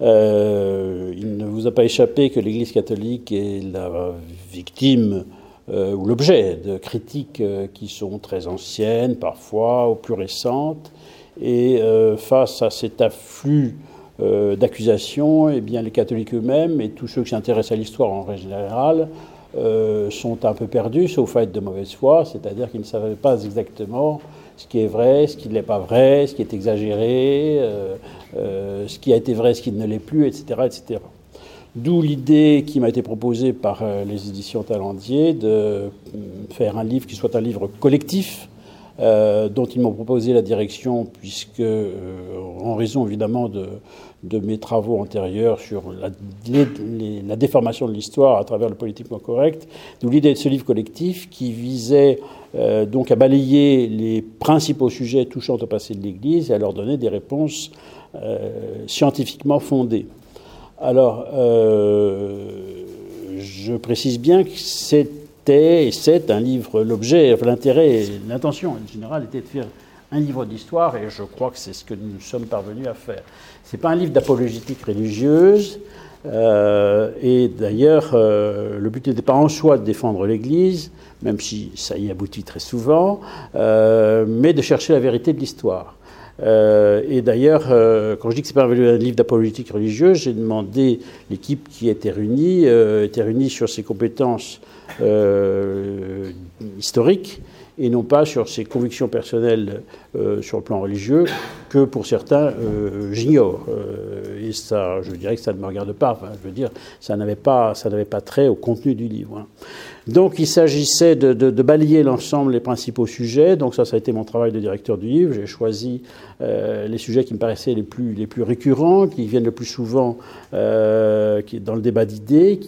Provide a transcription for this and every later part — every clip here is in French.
il ne vous a pas échappé que l'Église catholique est la victime ou l'objet de critiques qui sont très anciennes, parfois, ou plus récentes. Et face à cet afflux d'accusations, eh bien, les catholiques eux-mêmes et tous ceux qui s'intéressent à l'histoire en général euh, sont un peu perdus, sauf à être de mauvaise foi, c'est-à-dire qu'ils ne savaient pas exactement ce qui est vrai, ce qui ne l'est pas vrai, ce qui est exagéré, euh, euh, ce qui a été vrai, ce qui ne l'est plus, etc. etc. D'où l'idée qui m'a été proposée par les éditions Talendier de faire un livre qui soit un livre collectif, dont ils m'ont proposé la direction, puisque, en raison évidemment de, mes travaux antérieurs sur la, déformation de l'histoire à travers le politiquement correct, d'où l'idée de ce livre collectif qui visait euh, donc à balayer les principaux sujets touchant au passé de l'Église et à leur donner des réponses euh, scientifiquement fondées. Alors, euh, je précise bien que c'était et c'est un livre, l'objet, l'intérêt, l'intention en général était de faire un livre d'histoire, et je crois que c'est ce que nous sommes parvenus à faire. Ce n'est pas un livre d'apologétique religieuse, euh, et d'ailleurs, euh, le but n'était pas en soi de défendre l'Église, même si ça y aboutit très souvent, euh, mais de chercher la vérité de l'histoire. et d'ailleurs, quand je dis que c'est pas un livre d'apologétique religieuse, j'ai demandé l'équipe qui était réunie, était réunie sur ses compétences historiques et non pas sur ses convictions personnelles euh, sur le plan religieux que pour certains euh, j'ignore. Euh, et ça, je dirais que ça ne me regarde pas. je veux dire, ça n'avait pas, pas trait au contenu du livre. Hein. Donc, il s'agissait de, balayer l'ensemble des principaux sujets. Donc, ça, ça a été mon travail de directeur du livre. J'ai choisi les sujets qui me paraissaient les plus, les plus récurrents, qui viennent le plus souvent dans le débat d'idées,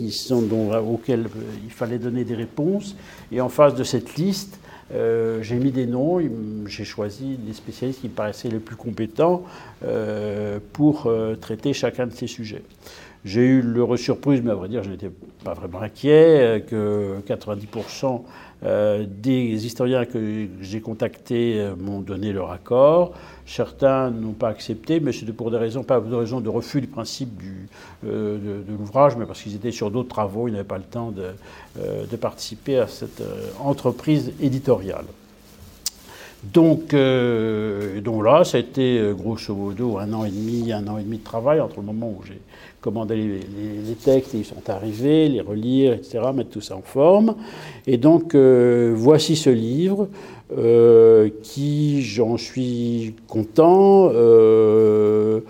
auxquels il fallait donner des réponses. Et en face de cette liste, euh, j'ai mis des noms, j'ai choisi les spécialistes qui me paraissaient les plus compétents euh, pour euh, traiter chacun de ces sujets. J'ai eu l'heureux surprise, mais à vrai dire, je n'étais pas vraiment inquiet, que 90% des historiens que j'ai contactés m'ont donné leur accord. Certains n'ont pas accepté, mais c'était pour des raisons, pas de raisons de refus du principe du, de, de l'ouvrage, mais parce qu'ils étaient sur d'autres travaux, ils n'avaient pas le temps de, euh, de participer à cette euh, entreprise éditoriale. Donc, euh, donc là, ça a été grosso modo un an et demi, un an et demi de travail entre le moment où j'ai commandé les, textes ils sont arrivés, les relire, etc., mettre tout ça en forme. Et donc, voici ce livre qui, j'en suis content, un,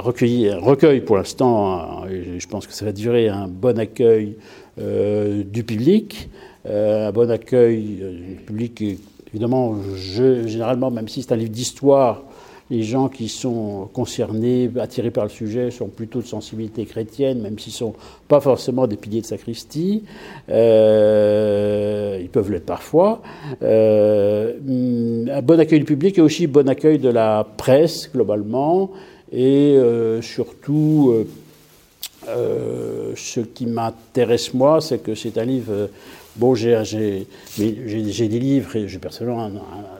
recueil pour l'instant, je pense que ça va durer un bon accueil euh, du public, euh, un bon accueil euh, du public. Évidemment, je, généralement, même si c'est un livre d'histoire, les gens qui sont concernés, attirés par le sujet, sont plutôt de sensibilité chrétienne, même s'ils ne sont pas forcément des piliers de sacristie. ils peuvent l'être parfois. un bon accueil du public et aussi un bon accueil de la presse, globalement. Et surtout, euh, ce qui m'intéresse moi, c'est que c'est un livre. Euh, bon, j'ai des livres et j'ai personnellement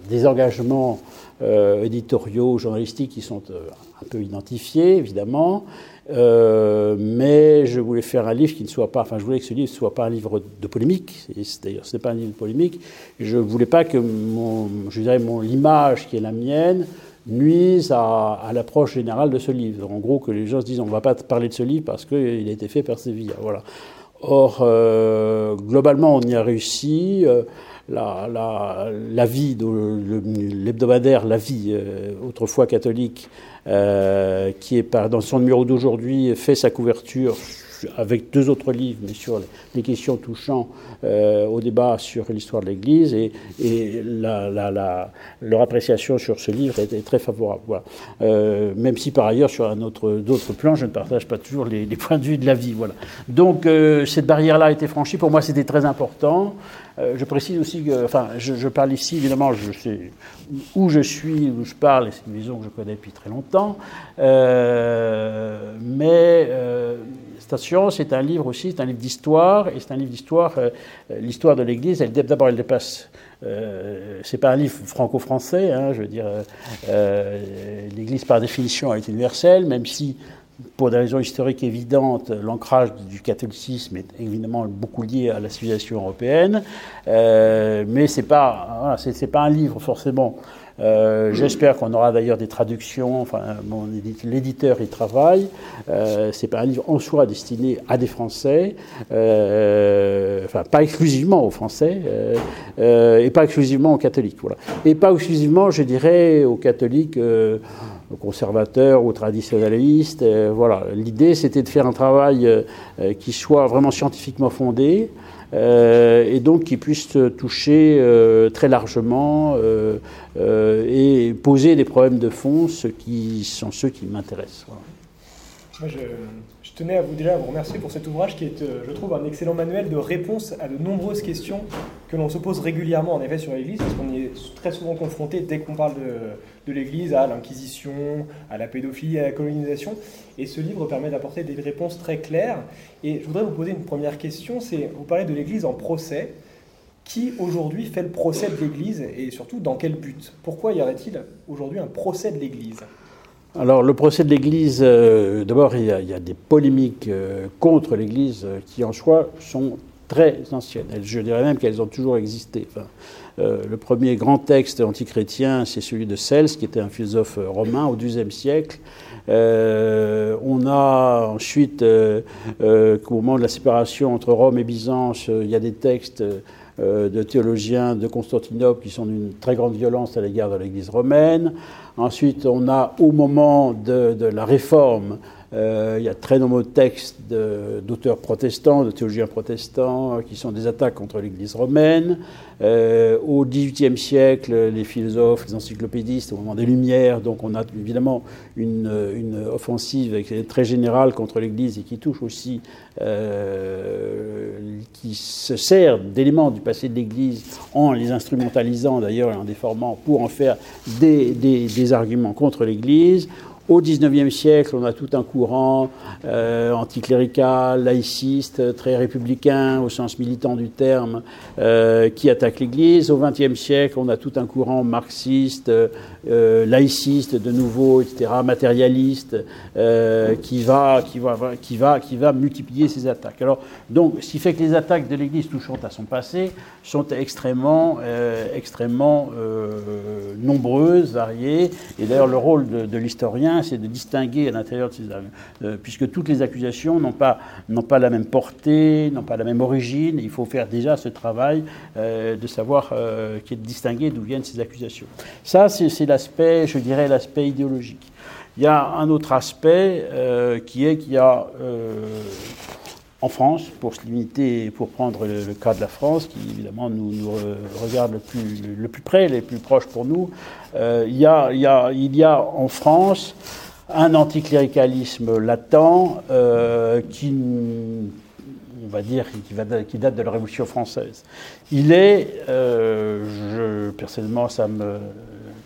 des engagements euh, éditoriaux, journalistiques qui sont un peu identifiés, évidemment. mais je voulais faire un livre qui ne soit pas, enfin, je voulais que ce livre ne soit pas un livre de polémique. D'ailleurs, ce n'est pas un livre de polémique. Je ne voulais pas que mon, je dirais, mon l'image qui est la mienne nuisent à, l'approche générale de ce livre. En gros, que les gens se disent on ne va pas parler de ce livre parce qu'il a été fait par Séville. Voilà. Or, euh, globalement, on y a réussi. Euh, la, la, la, vie, l'hebdomadaire La Vie, euh, autrefois catholique, qui est par, dans son numéro d'aujourd'hui, fait sa couverture avec deux autres livres, mais sur les questions touchant euh, au débat sur l'histoire de l'Église, et, la, leur appréciation sur ce livre est, très favorable. Euh, même si par ailleurs, sur un autre, d'autres plans, je ne partage pas toujours les, points de vue de la vie. Voilà. Donc euh, cette barrière-là a été franchie. Pour moi, c'était très important. je précise aussi que, enfin, je, je, parle ici, évidemment, je sais où je suis, où je parle, et c'est une maison que je connais depuis très longtemps, mais c'est un livre aussi, c'est un livre d'histoire, et c'est un livre d'histoire, l'histoire de l'Église, d'abord elle dépasse euh, c'est pas un livre franco-français, hein, je veux dire, l'Église par définition est universelle, même si pour des raisons historiques évidentes, l'ancrage du catholicisme est évidemment beaucoup lié à la civilisation européenne, euh, mais c'est pas, voilà, pas un livre forcément. Euh, j'espère qu'on aura d'ailleurs des traductions. Enfin, l'éditeur y travaille. Euh, c'est pas un livre en soi destiné à des Français, euh, enfin pas exclusivement aux Français, euh, et pas exclusivement aux catholiques. Voilà. Et pas exclusivement, je dirais, aux catholiques aux conservateurs, aux traditionnalistes. Euh, voilà. L'idée, c'était de faire un travail qui soit vraiment scientifiquement fondé. Et donc qui puisse toucher très largement et poser des problèmes de fond, ce qui sont ceux qui m'intéressent. Tenais à vous déjà vous remercier pour cet ouvrage qui est, euh, je trouve, un excellent manuel de réponse à de nombreuses questions que l'on se pose régulièrement, en effet, sur l'Église, parce qu'on est très souvent confronté, dès qu'on parle de, de l'Église, à l'Inquisition, à la pédophilie, à la colonisation. Et ce livre permet d'apporter des réponses très claires. Et je voudrais vous poser une première question, c'est, vous parlez de l'Église en procès. Qui aujourd'hui fait le procès de l'Église et surtout dans quel but? Pourquoi y aurait-il aujourd'hui un procès de l'Église? Alors le procès de l'Église, euh, d'abord il, y, a des polémiques euh, contre l'Église euh, qui en soi sont très anciennes. Je dirais même qu'elles ont toujours existé. le premier grand texte antichrétien, c'est celui de Cels, qui était un philosophe romain au XIIe siècle. on a ensuite, au moment de la séparation entre Rome et Byzance, il y a des textes de théologiens de Constantinople qui sont d'une très grande violence à l'égard de l'Église romaine. Ensuite, on a au moment de, la réforme, euh, il y a très nombreux textes d'auteurs protestants, de théologiens protestants, euh, qui sont des attaques contre l'Église romaine. Euh, au XVIIIe siècle, les philosophes, les encyclopédistes, au moment des Lumières, donc on a évidemment une, offensive très générale contre l'Église et qui touche aussi, qui se sert d'éléments du passé de l'Église en les instrumentalisant d'ailleurs et en déformant pour en faire des arguments contre l'Église. Au XIXe siècle, on a tout un courant euh, anticlérical, laïciste, très républicain au sens militant du terme, euh, qui attaque l'Église. Au XXe siècle, on a tout un courant marxiste, euh, laïciste de nouveau, etc., matérialiste, qui va, qui va, qui va, qui va multiplier ces attaques. Alors, donc, ce qui fait que les attaques de l'Église touchant à son passé sont extrêmement, extrêmement nombreuses, variées. Et d'ailleurs, le rôle de l'historien c'est de distinguer à l'intérieur de ces euh, puisque toutes les accusations n'ont pas, pas la même portée, n'ont pas la même origine. Il faut faire déjà ce travail euh, de savoir, euh, qui est de distinguer d'où viennent ces accusations. Ça, c'est, l'aspect, je dirais, l'aspect idéologique. Il y a un autre aspect qui est qu'il y a en France, pour se limiter, pour prendre le, cas de la France, qui évidemment nous, nous regarde le plus, le plus près, les plus proches pour nous, euh, il, y a, en France un anticléricalisme latent euh, qui, on va dire, qui, date de la Révolution française. Il est, euh, personnellement, ça me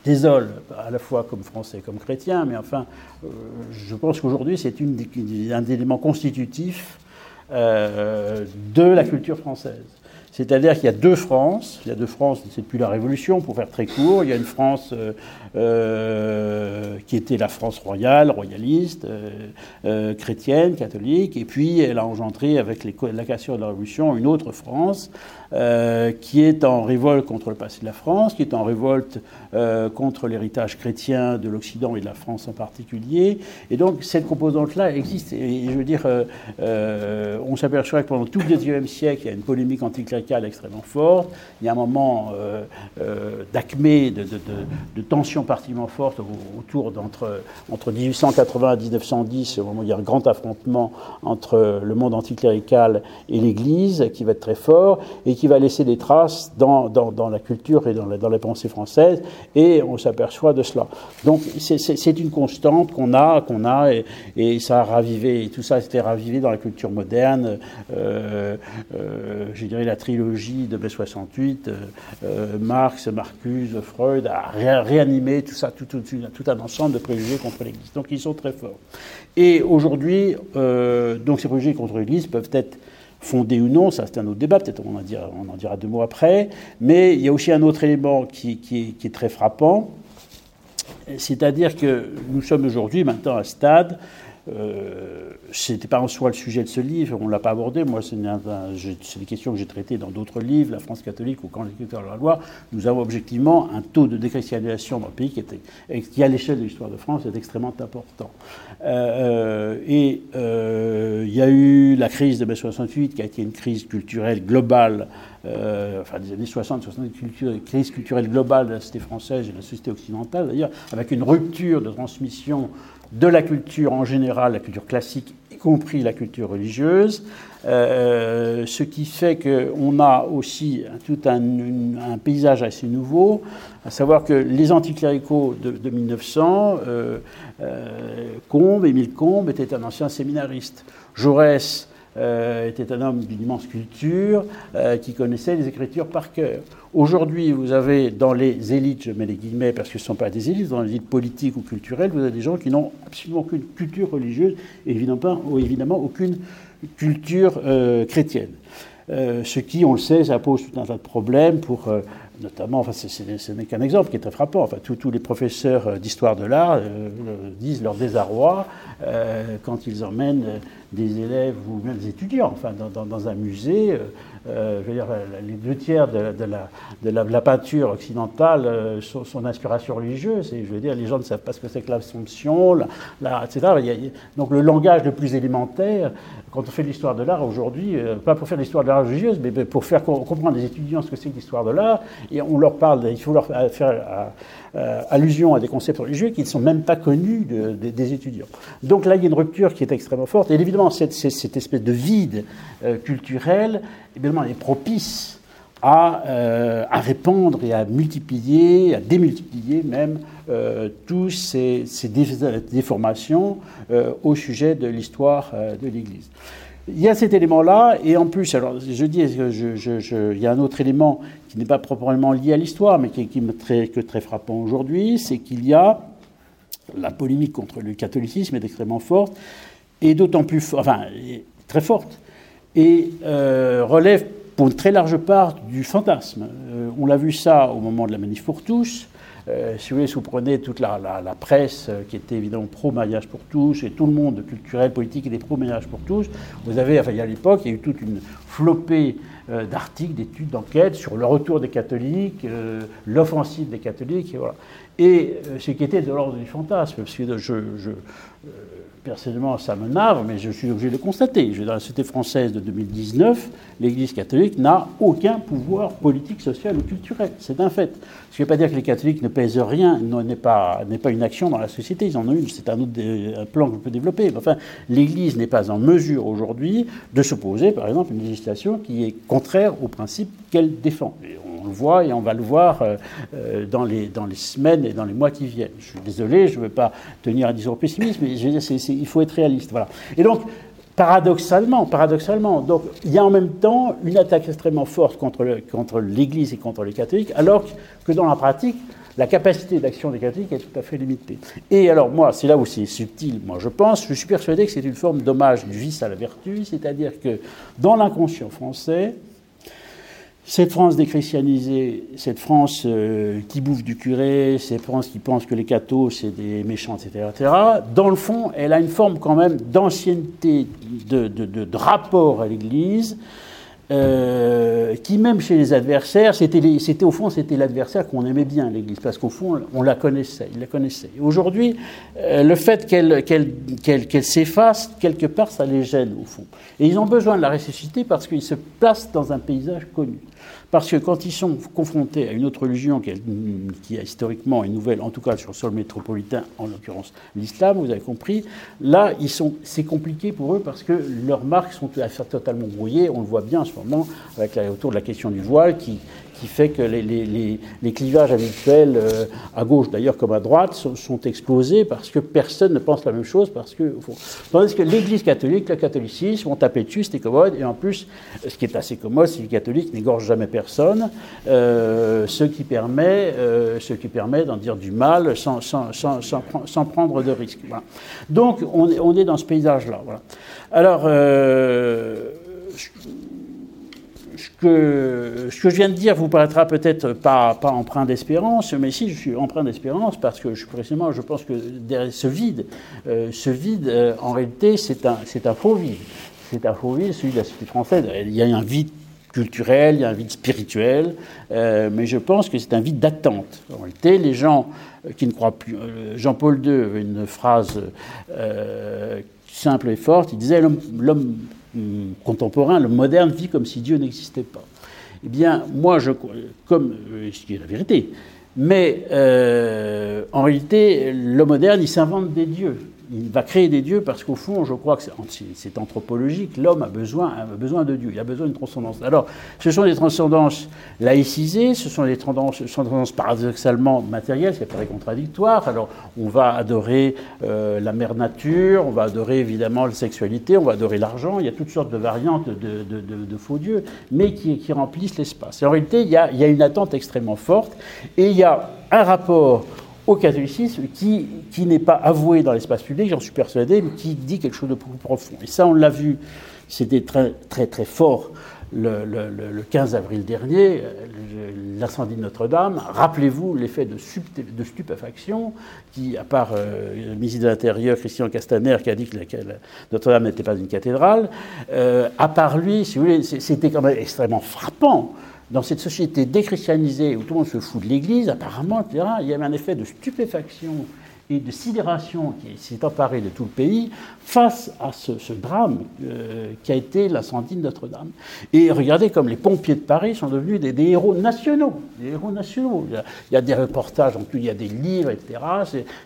désole, à la fois comme français et comme chrétien, mais enfin, je pense qu'aujourd'hui, c'est un élément constitutif de la culture française. C'est-à-dire qu'il y a deux France. Il y a deux France, c'est depuis la Révolution, pour faire très court. Il y a une France euh, euh, qui était la France royale, royaliste, chrétienne, catholique. Et puis, elle a engendré, avec la cassure de la Révolution, une autre France euh, qui est en révolte contre le passé de la France, qui est en révolte euh, contre l'héritage chrétien de l'Occident et de la France en particulier. Et donc cette composante-là existe. Et, je veux dire, euh, on s'aperçoit que pendant tout le XIXe siècle, il y a une polémique anticléricale extrêmement forte. Il y a un moment d'acmé, de, de, de, de, tension particulièrement forte autour d'entre entre 1880 et 1910, au moment où il y a un grand affrontement entre le monde anticlérical et l'Église, qui va être très fort, et qui va laisser des traces dans, dans, la culture et dans la, dans la, pensée française, et on s'aperçoit de cela. Donc c'est une constante qu'on a, qu'on a, et, et, ça a ravivé, tout ça a été ravivé dans la culture moderne. Euh, euh, je dirais la, trilogie de mai 68, Marx, Marcuse, Freud, a réanimé tout ça, tout, un ensemble de préjugés contre l'Église. Donc ils sont très forts. Et aujourd'hui, donc ces préjugés contre l'Église peuvent être fondés ou non, ça c'est un autre débat, peut-être on, en dira, deux mots après, mais il y a aussi un autre élément qui, qui est très frappant, c'est-à-dire que nous sommes aujourd'hui maintenant à un stade euh, ce n'était pas en soi le sujet de ce livre, on ne l'a pas abordé. Moi, c'est des questions que j'ai traitées dans d'autres livres, La France catholique ou Quand l'écriture de la loi. Nous avons objectivement un taux de déchristianisation dans le pays qui, était, à l'échelle de l'histoire de France, est extrêmement important. Euh, et euh, il y a eu la crise de mai 68, qui a été une crise culturelle globale, enfin des années 60, 70, crise culturelle globale de la société française et de la société occidentale, d'ailleurs, avec une rupture de transmission de la culture en général, la culture classique, y compris la culture religieuse, euh, ce qui fait qu'on a aussi tout un, paysage assez nouveau, à savoir que les anticléricaux de, de 1900, euh, euh, Combe, Émile Combe, était un ancien séminariste. Jaurès était un homme d'une immense culture qui connaissait les écritures par cœur. Aujourd'hui, vous avez dans les élites, je mets les guillemets parce que ce ne sont pas des élites, dans les élites politiques ou culturelles, vous avez des gens qui n'ont absolument aucune culture religieuse et évidemment, ou évidemment aucune culture euh, chrétienne. ce qui, on le sait, ça pose tout un tas de problèmes pour notamment, enfin, ce n'est qu'un exemple qui est très frappant. Enfin, tous, les professeurs d'histoire de l'art disent leur désarroi quand ils emmènent des élèves ou même des étudiants, enfin, dans, un musée. Euh, euh, je veux dire, les deux tiers de, la, de la, peinture occidentale euh, sont, d'inspiration religieuse. Et je veux dire, les gens ne savent pas ce que c'est que l'Assomption, la, etc. donc le langage le plus élémentaire, quand on fait l'histoire de l'art aujourd'hui, pas pour faire l'histoire de l'art religieuse, mais pour faire comprendre les étudiants ce que c'est que l'histoire de l'art, et on leur parle, il faut leur faire allusion à des concepts religieux qui ne sont même pas connus des étudiants. Donc là, il y a une rupture qui est extrêmement forte. Et évidemment, cette, espèce de vide euh, culturel évidemment, est propice à, euh, répandre et à multiplier, à démultiplier même euh, tous ces, déformations au sujet de l'histoire de l'Église. Il y a cet élément-là, et en plus, alors je dis, il y a un autre élément qui n'est pas proprement lié à l'histoire, mais qui, est très, que très frappant aujourd'hui, c'est qu'il y a la polémique contre le catholicisme est extrêmement forte, et d'autant plus, enfin, très forte, et euh, relève pour une très large part du fantasme. Euh, on l'a vu ça au moment de la manif pour tous. Euh, si vous voulez, prenez toute la, presse qui était évidemment pro-mariage pour tous, et tout le monde culturel, politique était pro-mariage pour tous, vous avez, à l'époque, il y a eu toute une flopée d'articles, d'études, d'enquêtes sur le retour des catholiques, l'offensive des catholiques, et voilà. Et ce qui était de l'ordre du fantasme, parce que je personnellement, ça me nave, mais je suis obligé de le constater. Dans la société française de 2019, l'Église catholique n'a aucun pouvoir politique, social ou culturel. C'est un fait. Ce qui ne veut pas dire que les catholiques ne pèsent rien, n'est pas, pas une action dans la société. Ils en ont une, c'est un autre un plan que je peux développer. Enfin, l'Église n'est pas en mesure aujourd'hui de s'opposer, par exemple, à une législation qui est contraire aux principes qu'elle défend on le voit et on va le voir euh, euh, dans, les, dans les semaines et dans les mois qui viennent. Je suis désolé, je ne veux pas tenir un discours pessimiste, mais il faut être réaliste. Voilà. Et donc, paradoxalement, paradoxalement, donc il y a en même temps une attaque extrêmement forte contre, contre l'Église et contre les catholiques, alors que dans la pratique, la capacité d'action des catholiques est tout à fait limitée. Et alors moi, c'est là où c'est subtil, moi je pense, je suis persuadé que c'est une forme d'hommage du vice à la vertu, c'est-à-dire que dans l'inconscient français, cette France déchristianisée, cette France euh, qui bouffe du curé, cette France qui pense que les cathos c'est des méchants, etc., etc., dans le fond, elle a une forme quand même d'ancienneté, de, rapport à l'Église, euh, qui même chez les adversaires, c'était au fond c'était l'adversaire qu'on aimait bien l'Église parce qu'au fond on la connaissait, il la connaissait. Aujourd'hui, euh, le fait qu'elle s'efface quelque part, ça les gêne au fond. Et ils ont besoin de la ressusciter parce qu'ils se placent dans un paysage connu. Parce que quand ils sont confrontés à une autre religion qui, est, historiquement une nouvelle, en tout cas sur le sol métropolitain, en l'occurrence l'islam, vous avez compris, là, c'est compliqué pour eux parce que leurs marques sont totalement brouillées. On le voit bien, moment, avec autour de la question du voile, qui, qui fait que les, les, les, clivages habituels, euh, à gauche d'ailleurs comme à droite, sont, explosés parce que personne ne pense la même chose. Parce que, tandis que l'Église catholique, le catholicisme, vont taper dessus, c'est commode. Et en plus, ce qui est assez commode, c'est que les catholiques n'égorgent jamais personne, euh, ce qui permet, euh, ce qui permet d'en dire du mal sans, sans, sans, sans prendre de risques. Donc, on, on, est dans ce paysage-là. Voilà. Alors, ce ce que je viens de dire vous paraîtra peut-être pas, pas empreint d'espérance, mais si je suis empreint d'espérance parce que je, précisément je pense que derrière ce vide, euh, ce vide euh, en réalité c'est un, faux vide. C'est un faux vide, celui de la société française. Il y a un vide culturel, il y a un vide spirituel, euh, mais je pense que c'est un vide d'attente. En réalité, les gens qui ne croient plus. Jean-Paul II avait une phrase simple et forte, il disait l'homme contemporain, le moderne, vit comme si Dieu n'existait pas. Eh bien, moi, je, comme euh, ce qui est la vérité, mais euh, en réalité, le moderne, il s'invente des dieux il va créer des dieux parce qu'au fond, je crois que c'est anthropologique, l'homme a besoin, a besoin de Dieu, il a besoin d'une transcendance. Alors, ce sont des transcendances laïcisées, ce sont des transcendances, paradoxalement matérielles, c'est très contradictoire. Alors, on va adorer euh, la mère nature, on va adorer évidemment la sexualité, on va adorer l'argent, il y a toutes sortes de variantes de, faux dieux, mais qui, remplissent l'espace. Et en réalité, il y, a, il y a une attente extrêmement forte, et il y a un rapport au catholicisme qui, qui n'est pas avoué dans l'espace public, j'en suis persuadé, mais qui dit quelque chose de plus profond. Et ça, on l'a vu, c'était très, très, très fort le, le, le 15 avril dernier, l'incendie de Notre-Dame. Rappelez-vous l'effet de, de, stupéfaction qui, à part euh, le ministre de l'Intérieur, Christian Castaner, qui a dit que Notre-Dame n'était pas une cathédrale, euh, à part lui, si vous voulez, c'était quand même extrêmement frappant dans cette société déchristianisée où tout le monde se fout de l'Église, apparemment, il y avait un effet de stupéfaction et de sidération qui s'est emparé de tout le pays face à ce, drame euh, qui a été l'incendie de Notre-Dame. Et regardez comme les pompiers de Paris sont devenus des, héros nationaux. Des héros nationaux. Il y, a, des reportages, il y a des livres, etc.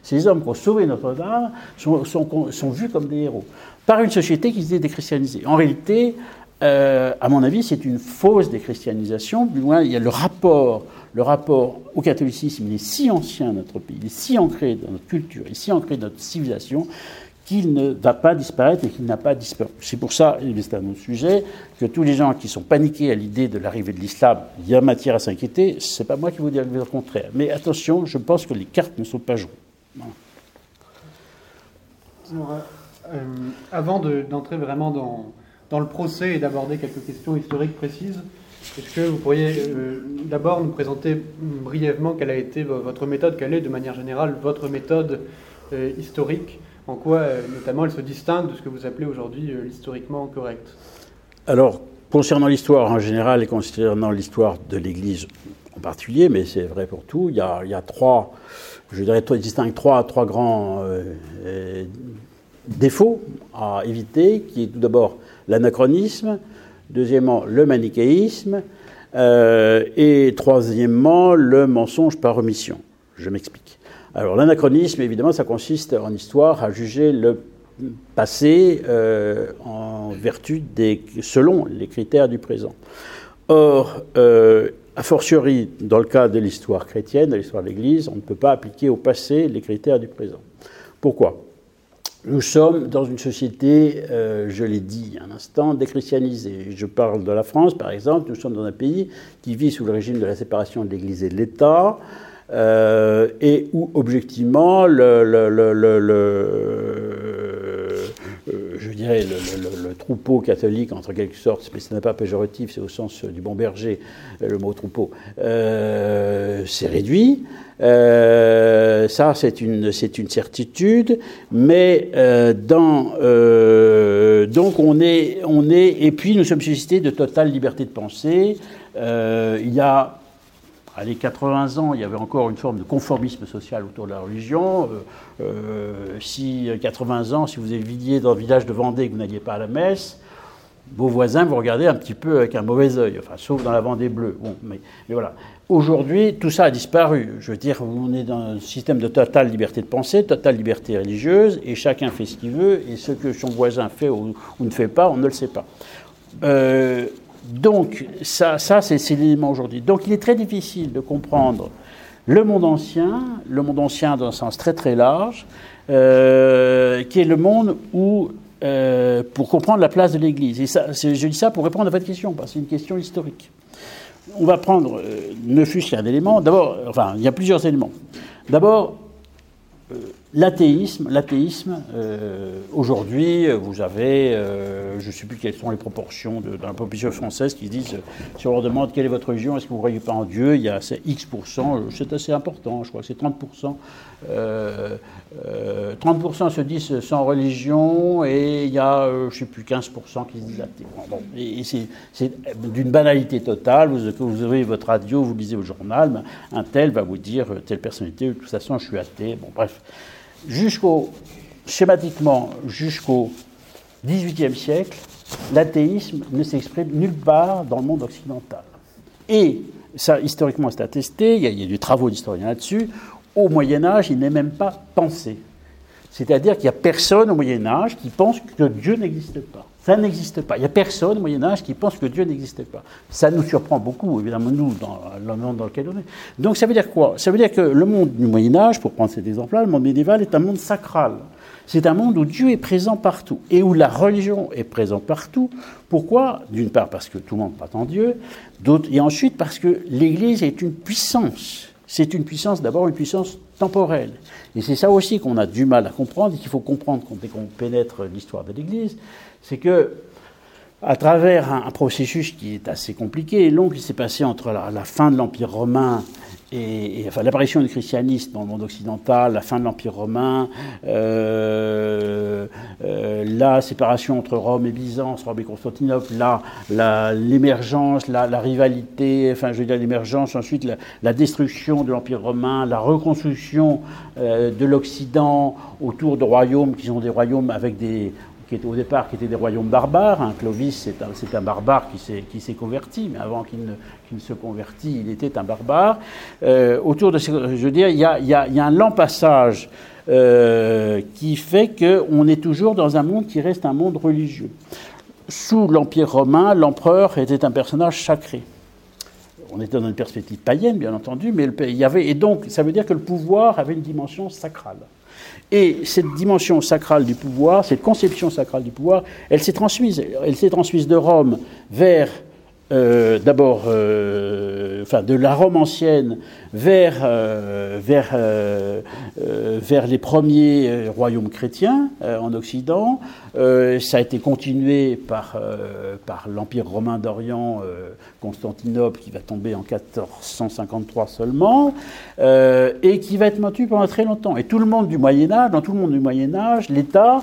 Ces hommes qui ont sauvé Notre-Dame sont, sont, vus comme des héros par une société qui s'est déchristianisée. En réalité, euh, à mon avis, c'est une fausse déchristianisation. Du moins, il y a le rapport, le rapport au catholicisme, il est si ancien dans notre pays, il est si ancré dans notre culture, il est si ancré dans notre civilisation qu'il ne va pas disparaître et qu'il n'a pas disparu. C'est pour ça, et c'est un autre sujet, que tous les gens qui sont paniqués à l'idée de l'arrivée de l'islam, il y a matière à s'inquiéter, c'est pas moi qui vous dis le contraire. Mais attention, je pense que les cartes ne sont pas jouées. Euh, avant d'entrer vraiment dans, dans le procès et d'aborder quelques questions historiques précises. Est-ce que vous pourriez euh, d'abord nous présenter brièvement quelle a été votre méthode, quelle est de manière générale votre méthode euh, historique, en quoi euh, notamment elle se distingue de ce que vous appelez aujourd'hui l'historiquement correct? Alors, concernant l'histoire en général et concernant l'histoire de l'Église en particulier, mais c'est vrai pour tout, il y a, trois, je dirais, il distingue trois, trois grands défauts à éviter, qui est tout d'abord l'anachronisme, deuxièmement le manichéisme, euh, et troisièmement le mensonge par omission. Je m'explique. Alors l'anachronisme, évidemment, ça consiste en histoire à juger le passé euh, en vertu des, selon les critères du présent. Or, euh, a fortiori, dans le cas de l'histoire chrétienne, de l'histoire de l'Église, on ne peut pas appliquer au passé les critères du présent. Pourquoi? Nous sommes dans une société, euh, je l'ai dit un instant, déchristianisée. Je parle de la France, par exemple. Nous sommes dans un pays qui vit sous le régime de la séparation de l'Église et de l'État, euh, et où, objectivement, le, le, troupeau catholique, entre quelque sorte, mais ce n'est pas péjoratif, c'est au sens du bon berger, le mot troupeau, s'est réduit. Euh, ça, c'est une, c'est certitude, mais euh, dans, euh, donc on est, on est, et puis nous sommes suscités de totale liberté de penser. il y a les 80 ans, il y avait encore une forme de conformisme social autour de la religion. si 80 ans, si vous viviez dans le village de Vendée et que vous n'alliez pas à la messe, vos voisins vous regardaient un petit peu avec un mauvais œil, enfin, sauf dans la Vendée bleue. Bon, mais voilà. Aujourd'hui, tout ça a disparu. Je veux dire, on est dans un système de totale liberté de pensée, totale liberté religieuse, et chacun fait ce qu'il veut, et ce que son voisin fait ou, ne fait pas, on ne le sait pas. Euh, donc, ça, ça c'est l'élément aujourd'hui. Donc, il est très difficile de comprendre le monde ancien, le monde ancien dans un sens très très large, euh, qui est le monde où, euh, pour comprendre la place de l'Église. Et ça, je dis ça pour répondre à votre question, parce que c'est une question historique. On va prendre, euh, ne fût-ce qu'un élément, d'abord, enfin, il y a plusieurs éléments. D'abord, euh, l'athéisme, l'athéisme, euh, aujourd'hui, vous avez, euh, je ne sais plus quelles sont les proportions de, dans la population française qui disent, si on leur demande quelle est votre religion, est-ce que vous ne croyez pas en Dieu, il y a X%, c'est assez important, je crois que c'est 30%. 30% se disent sans religion et il y a, je ne sais plus, 15% qui se disent athées. C'est d'une banalité totale. Vous, vous votre radio, vous lisez au journal, un tel va vous dire, telle personnalité, de toute façon, je suis athée. Bon, bref jusqu'au, schématiquement, jusqu'au XVIIIe siècle, l'athéisme ne s'exprime nulle part dans le monde occidental. Et ça, historiquement, c'est attesté, il y, a, il y a des travaux d'historiens là-dessus, au Moyen Âge, il n'est même pas pensé. C'est-à-dire qu'il n'y a personne au Moyen Âge qui pense que Dieu n'existe pas. Ça n'existe pas. Il n'y a personne au Moyen Âge qui pense que Dieu n'existe pas. Ça nous surprend beaucoup, évidemment, nous, dans le monde dans lequel on est. Donc ça veut dire quoi? Ça veut dire que le monde du Moyen Âge, pour prendre cet exemple-là, le monde médiéval est un monde sacral. C'est un monde où Dieu est présent partout et où la religion est présente partout. Pourquoi? D'une part parce que tout le monde en Dieu, et ensuite parce que l'Église est une puissance. C'est une puissance, d'abord une puissance temporelle. Et c'est ça aussi qu'on a du mal à comprendre et qu'il faut comprendre dès qu'on pénètre l'histoire de l'Église c'est que à travers un, processus qui est assez compliqué et long, qui s'est passé entre la, fin de l'Empire romain et, l'apparition du christianisme dans le monde occidental, la fin de l'Empire romain, euh, euh, la séparation entre Rome et Byzance, Rome et Constantinople, l'émergence, la, rivalité, enfin je veux dire l'émergence, ensuite la, destruction de l'Empire romain, la reconstruction euh, de l'Occident autour de royaumes qui sont des royaumes avec des, qui étaient au départ qui étaient des royaumes barbares. Hein. Clovis, c'est un, un, barbare qui s'est converti, mais avant qu'il ne, se convertit, il était un barbare. Euh, autour de, je veux dire, il y a, y a, un lent passage euh, qui fait qu'on est toujours dans un monde qui reste un monde religieux. Sous l'Empire romain, l'empereur était un personnage sacré. On était dans une perspective païenne, bien entendu, mais il y avait, et donc ça veut dire que le pouvoir avait une dimension sacrale. Et cette dimension sacrale du pouvoir, cette conception sacrale du pouvoir, elle s'est transmise. Elle s'est transmise de Rome vers euh, d'abord, euh, de la Rome ancienne vers, euh, vers, vers les premiers royaumes chrétiens en Occident. ça a été continué par, par l'Empire romain d'Orient, Constantinople, qui va tomber en 1453 seulement, et qui va être maintenu pendant très longtemps. Et tout le monde du Moyen Âge, dans tout le monde du Moyen Âge, l'État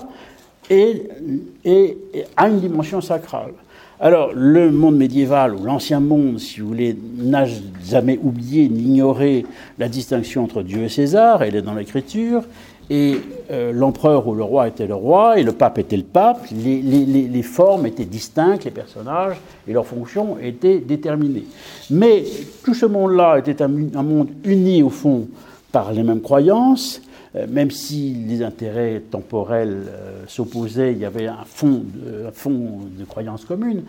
a une dimension sacrale. Alors, le monde médiéval, ou l'ancien monde, si vous voulez, n'a jamais oublié ni ignoré la distinction entre Dieu et César, elle est dans l'Écriture, et euh, l'empereur ou le roi était le roi, et le pape était le pape, les, formes étaient distinctes, les personnages, et leurs fonctions étaient déterminées. Mais tout ce monde-là était un monde uni, au fond, par les mêmes croyances, même si les intérêts temporels euh, s'opposaient, il y avait un fond de, fond de croyances communes,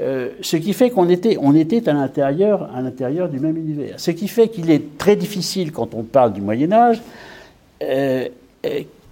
euh, ce qui fait qu'on était, on était à l'intérieur, à l'intérieur du même univers. Ce qui fait qu'il est très difficile, quand on parle du Moyen Âge,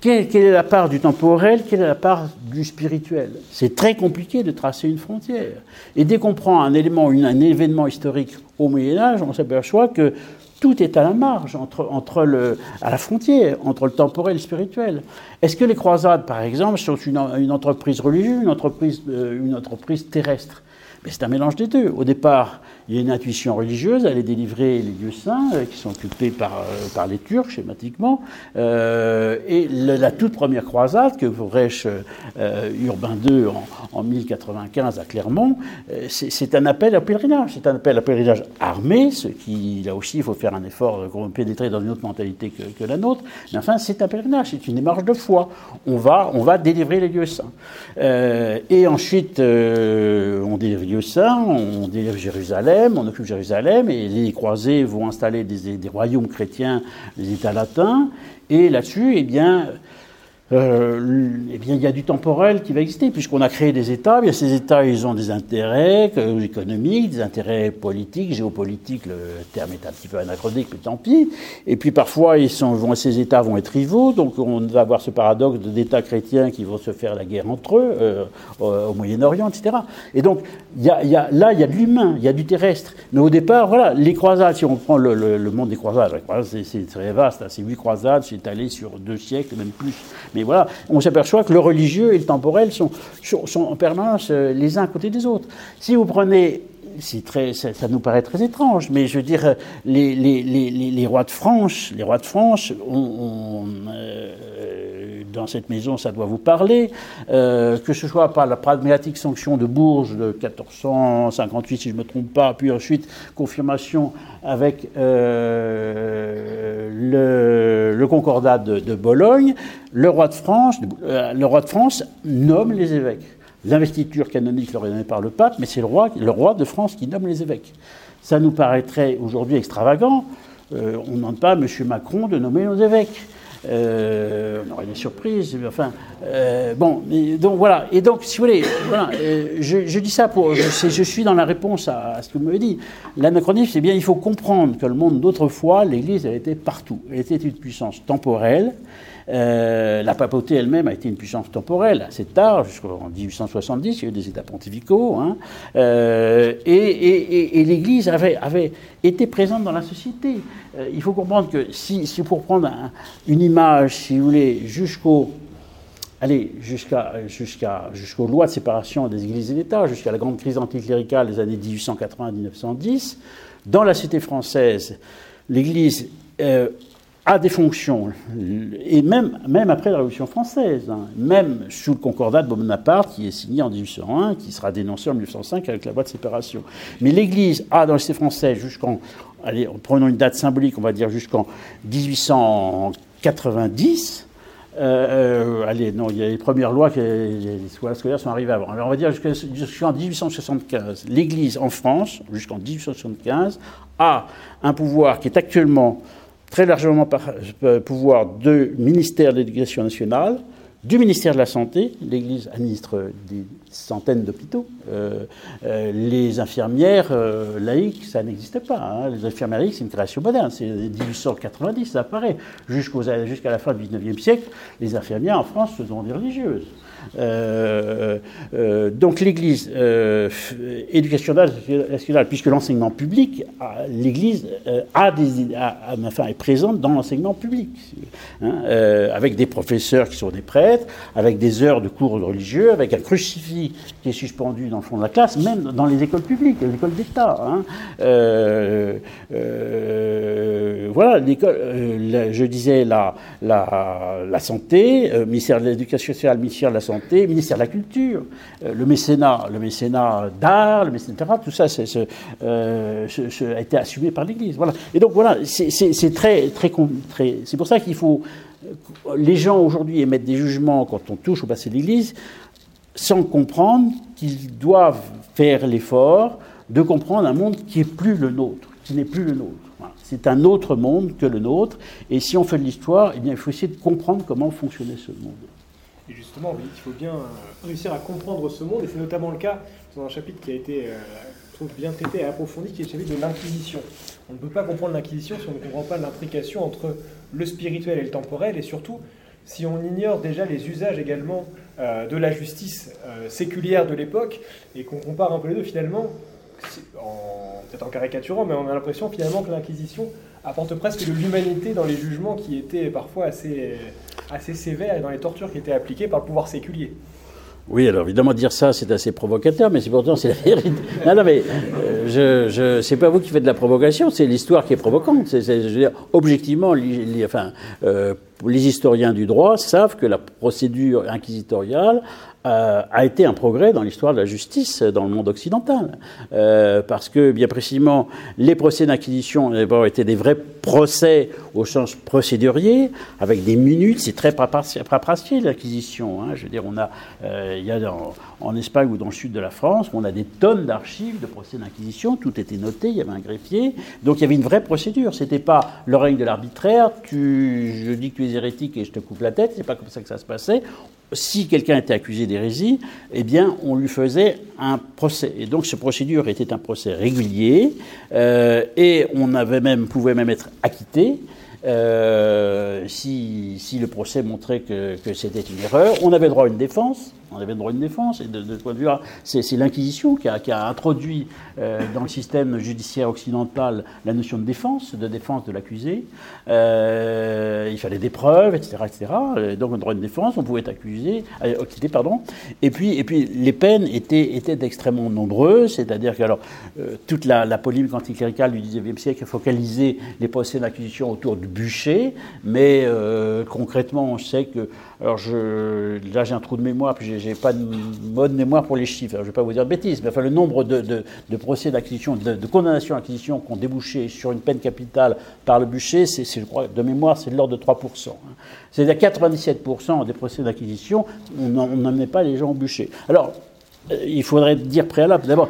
quelle, est la part du temporel, quelle est la part du spirituel? C'est très compliqué de tracer une frontière. Et dès qu'on prend un élément, un événement historique au Moyen Âge, on s'aperçoit que tout est à la marge, entre, entre le, à la frontière, entre le temporel et le spirituel. Est-ce que les croisades, par exemple, sont une, entreprise religieuse, une entreprise, euh, une entreprise terrestre? Mais c'est un mélange des deux. Au départ, il y a une intuition religieuse, aller délivrer les lieux saints euh, qui sont occupés par, euh, par les Turcs schématiquement. Euh, et la toute première croisade que Vorech Urbain II en, en, 1095 à Clermont, c'est un appel à pèlerinage. C'est un appel à pèlerinage armé, ce qui, là aussi, il faut faire un effort de pénétrer dans une autre mentalité que, que la nôtre. Mais enfin, c'est un pèlerinage, c'est une démarche de foi. On va, on va délivrer les lieux saints. et ensuite, on délivre les lieux saints, on délivre Jérusalem on occupe Jérusalem, et les croisés vont installer des, royaumes chrétiens, des États latins, et là-dessus, eh bien, euh, eh bien, il y a du temporel qui va exister, puisqu'on a créé des États. Bien, ces États, ils ont des intérêts économiques, des intérêts politiques, géopolitiques. Le terme est un petit peu anachronique, mais tant pis. Et puis, parfois, ils vont, ces États vont être rivaux. Donc, on va avoir ce paradoxe d'États chrétiens qui vont se faire la guerre entre eux, euh, au Moyen-Orient, etc. Et donc, là, il y a de l'humain, il y a du terrestre. Mais au départ, voilà, les croisades, si on prend le, monde des croisades, c'est très vaste. Hein, c'est huit croisades, c'est allé sur deux siècles, même plus. Mais voilà, on s'aperçoit que le religieux et le temporel sont, en permanence euh, les uns à côté des autres. Si vous prenez Très, ça, nous paraît très étrange, mais je veux dire, les, rois de France, les rois de France euh, dans cette maison, ça doit vous parler, euh, que ce soit par la pragmatique sanction de Bourges de 1458, si je ne me trompe pas, puis ensuite confirmation avec euh, le, concordat de, Bologne, le roi de France, le roi de France nomme les évêques. L'investiture canonique leur est donnée par le pape, mais c'est le roi, le roi de France qui nomme les évêques. Ça nous paraîtrait aujourd'hui extravagant. on ne demande pas à M. Macron de nommer nos évêques. Euh, on aurait des surprises. Enfin, euh, bon, donc voilà. Et donc, si vous voulez, voilà, euh, je, dis ça pour. Je, je, suis dans la réponse à, ce que vous m'avez dit. L'anachronisme, c'est bien, il faut comprendre que le monde d'autrefois, l'Église, elle était partout. Elle était une puissance temporelle. La papauté elle-même a été une puissance temporelle assez tard, jusqu'en 1870, il y a eu des États pontificaux, hein, et, et, l'Église avait, été présente dans la société. Euh, il faut comprendre que si, si pour prendre une image, si vous voulez, jusqu'au allez, jusqu'à, jusqu'à, jusqu'aux lois de séparation des églises et l'État, jusqu'à la grande crise anticléricale des années 1880-1910, dans la cité française, l'Église euh, a des fonctions, et même, après la Révolution française, hein, même sous le concordat de Bonaparte qui est signé en 1801, qui sera dénoncé en 1905 avec la loi de séparation. Mais l'Église a dans la cité française jusqu'en allez, prenons une date symbolique, on va dire jusqu'en 1890. Euh, euh, allez, non, il y a les premières lois, que, les scolaires sont arrivées avant. Alors on va dire jusqu'en 1875. L'Église en France, jusqu'en 1875, a un pouvoir qui est actuellement très largement par, euh, pouvoir de ministère de l'Éducation nationale, du ministère de la Santé. L'Église administre des centaines d'hôpitaux. Euh, euh, les infirmières laïques, ça n'existe pas. Hein. Les infirmières laïques, c'est une création moderne. C'est 1890, ça apparaît. Jusqu'à la fin du XIXe siècle, les infirmières en France se sont des religieuses. Euh, euh, donc l'Église euh, éducation nationale, puisque l'enseignement public, l'Église est présente dans l'enseignement public, hein, avec des professeurs qui sont des prêtres, avec des heures de cours religieux, avec un crucifix qui est suspendu dans le fond de la classe, même dans les écoles publiques, les écoles d'État. Hein. voilà, l'école, je disais la, la, la santé, ministère de l'Éducation sociale, ministère de la Santé, ministère de la Culture, euh, le mécénat, le mécénat d'art, le mécénat, tout ça euh, a été assumé par l'Église. Voilà. Et donc voilà, c'est très, très, très c'est pour ça qu'il faut les gens aujourd'hui émettent des jugements quand on touche au passé de l'Église sans comprendre qu'ils doivent faire l'effort de comprendre un monde qui est plus le nôtre, qui n'est plus le nôtre. C'est un autre monde que le nôtre, et si on fait de l'histoire, eh il faut essayer de comprendre comment fonctionnait ce monde. Et justement, il faut bien euh, réussir à comprendre ce monde, et c'est notamment le cas dans un chapitre qui a été euh, trouve bien traité et approfondi, qui est chapitre de l'Inquisition. On ne peut pas comprendre l'Inquisition si on ne comprend pas l'implication entre le spirituel et le temporel, et surtout si on ignore déjà les usages également euh, de la justice séculière de l'époque, et qu'on compare un peu les deux, finalement, peut-être en caricaturant, mais on a l'impression finalement que l'Inquisition apporte presque de l'humanité dans les jugements qui étaient parfois assez, assez sévères et dans les tortures qui étaient appliquées par le pouvoir séculier. Oui, alors évidemment dire ça c'est assez provocateur, mais c'est pourtant c'est la vérité. Non, non, mais euh, je, c'est pas vous qui faites de la provocation, c'est l'histoire qui est provocante. C'est, je veux dire, objectivement, les, enfin, euh, les historiens du droit savent que la procédure inquisitoriale euh, a été un progrès dans l'histoire de la justice dans le monde occidental. Euh, parce que, bien précisément, les procès d'inquisition ont été des vrais procès au sens procédurier, avec des minutes, c'est très papassier l'inquisition. Hein. Je veux dire, on a, euh, il y a en Espagne ou dans le sud de la France, on a des tonnes d'archives de procès d'inquisition, tout était noté, il y avait un greffier, donc il y avait une vraie procédure. C'était pas le règne de l'arbitraire, je dis que tu les hérétiques et je te coupe la tête. C'est pas comme ça que ça se passait. Si quelqu'un était accusé d'hérésie, eh bien, on lui faisait un procès. Et donc, ce procédure était un procès régulier euh, et on avait même, pouvait même être acquitté. Euh, si, le procès montrait que, c'était une erreur, on avait droit à une défense, on avait droit à une défense. Et de, de point de vue, c'est l'Inquisition qui a, introduit euh, dans le système judiciaire occidental la notion de défense, de défense de l'accusé. Euh, il fallait des preuves, etc., etc. Et donc, un droit de défense, on pouvait être accusé, pardon. Et puis, les peines étaient, extrêmement nombreuses, c'est-à-dire que alors, toute la, polémique anticléricale du XIXe siècle focalisait les procès d'acquisition autour du bûcher, mais euh, concrètement, on sait que alors je, là j'ai un trou de mémoire, puis j'ai pas de mode mémoire pour les chiffres. Alors, je vais pas vous dire de bêtises, mais enfin le nombre de, de, de procès d'acquisition, de, de condamnations à acquisition qui ont débouché sur une peine capitale par le bûcher, c'est, je crois, de mémoire, c'est de l'ordre de 3%. Hein. C'est-à-dire 97% des procès d'acquisition, on n'emmenait pas les gens au bûcher. Alors, euh, il faudrait dire préalable, d'abord,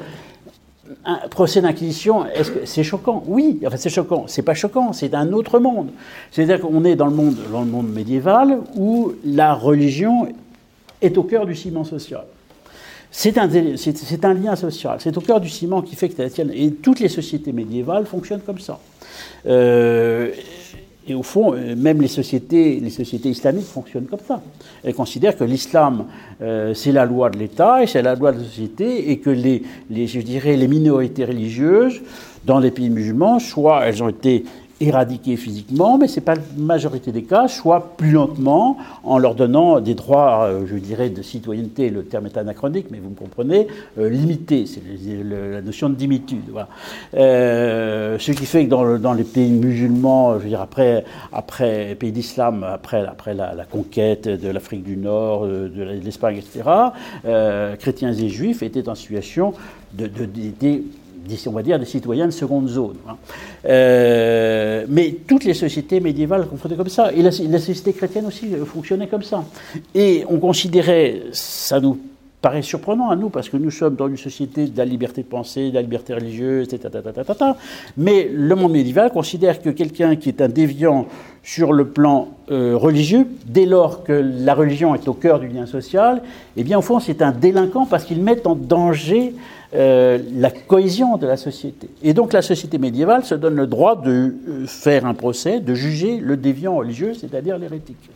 un procès d'inquisition, est-ce que c'est choquant? Oui, enfin c'est choquant. C'est pas choquant, c'est un autre monde. C'est-à-dire qu'on est dans le monde, dans le monde médiéval où la religion est au cœur du ciment social. C'est un, c'est, un lien social. C'est au cœur du ciment qui fait que la tienne. Et toutes les sociétés médiévales fonctionnent comme ça. Euh, et au fond, euh, même les sociétés, les sociétés islamiques fonctionnent comme ça. Elles considèrent que l'islam, euh, c'est la loi de l'État et c'est la loi de la société, et que les, les, minorités religieuses dans les pays musulmans, soit elles ont été éradiqués physiquement, mais ce n'est pas la majorité des cas, soit plus lentement, en leur donnant des droits, euh, je dirais, de citoyenneté, le terme est anachronique, mais vous me comprenez, euh, limités, c'est la notion de dimitude. Voilà. Euh, ce qui fait que dans, les pays musulmans, je veux dire, après, après les pays d'islam, après, après la, conquête de l'Afrique du Nord, de l'Espagne, etc., euh, chrétiens et juifs étaient en situation de, de, de on va dire, des citoyens de seconde zone. Hein. Euh, mais toutes les sociétés médiévales fonctionnaient comme ça. Et la, société chrétienne aussi euh, fonctionnait comme ça. Et on considérait, ça nous paraît surprenant à nous, parce que nous sommes dans une société de la liberté de penser, de la liberté religieuse, etc. Mais le monde médiéval considère que quelqu'un qui est un déviant sur le plan euh, religieux, dès lors que la religion est au cœur du lien social, eh bien, au fond, c'est un délinquant parce qu'il met en danger euh, la cohésion de la société. Et donc la société médiévale se donne le droit de euh, faire un procès, de juger le déviant religieux, c'est-à-dire l'hérétique.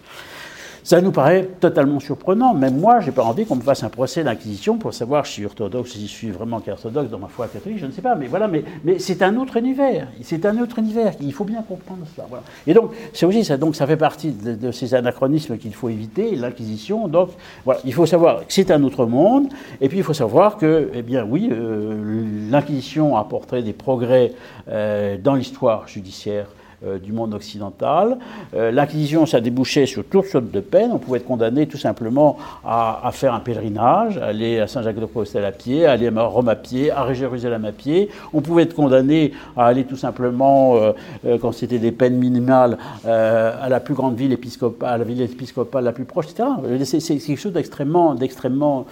Ça nous paraît totalement surprenant. Même moi, j'ai pas envie qu'on me fasse un procès d'inquisition pour savoir si je suis orthodoxe, si je suis vraiment orthodoxe dans ma foi catholique, je ne sais pas. Mais voilà, mais, c'est un autre univers. C'est un autre univers. Il faut bien comprendre cela. Et donc, c'est aussi ça. Donc, ça fait partie de, ces anachronismes qu'il faut éviter, l'inquisition. Donc, voilà, il faut savoir que c'est un autre monde. Et puis, il faut savoir que, eh bien, oui, euh, l'inquisition a apporté des progrès euh, dans l'histoire judiciaire du monde occidental. Euh, L'Inquisition, ça débouchait sur toutes sortes de peines. On pouvait être condamné tout simplement à, faire un pèlerinage, aller à Saint-Jacques-de-Compostelle à pied, aller à Rome à pied, à Jérusalem à pied. On pouvait être condamné à aller tout simplement, euh, euh quand c'était des peines minimales, euh, à la plus grande ville épiscopale, à la ville épiscopale la plus proche, etc. C'est quelque chose d'extrêmement, d'extrêmement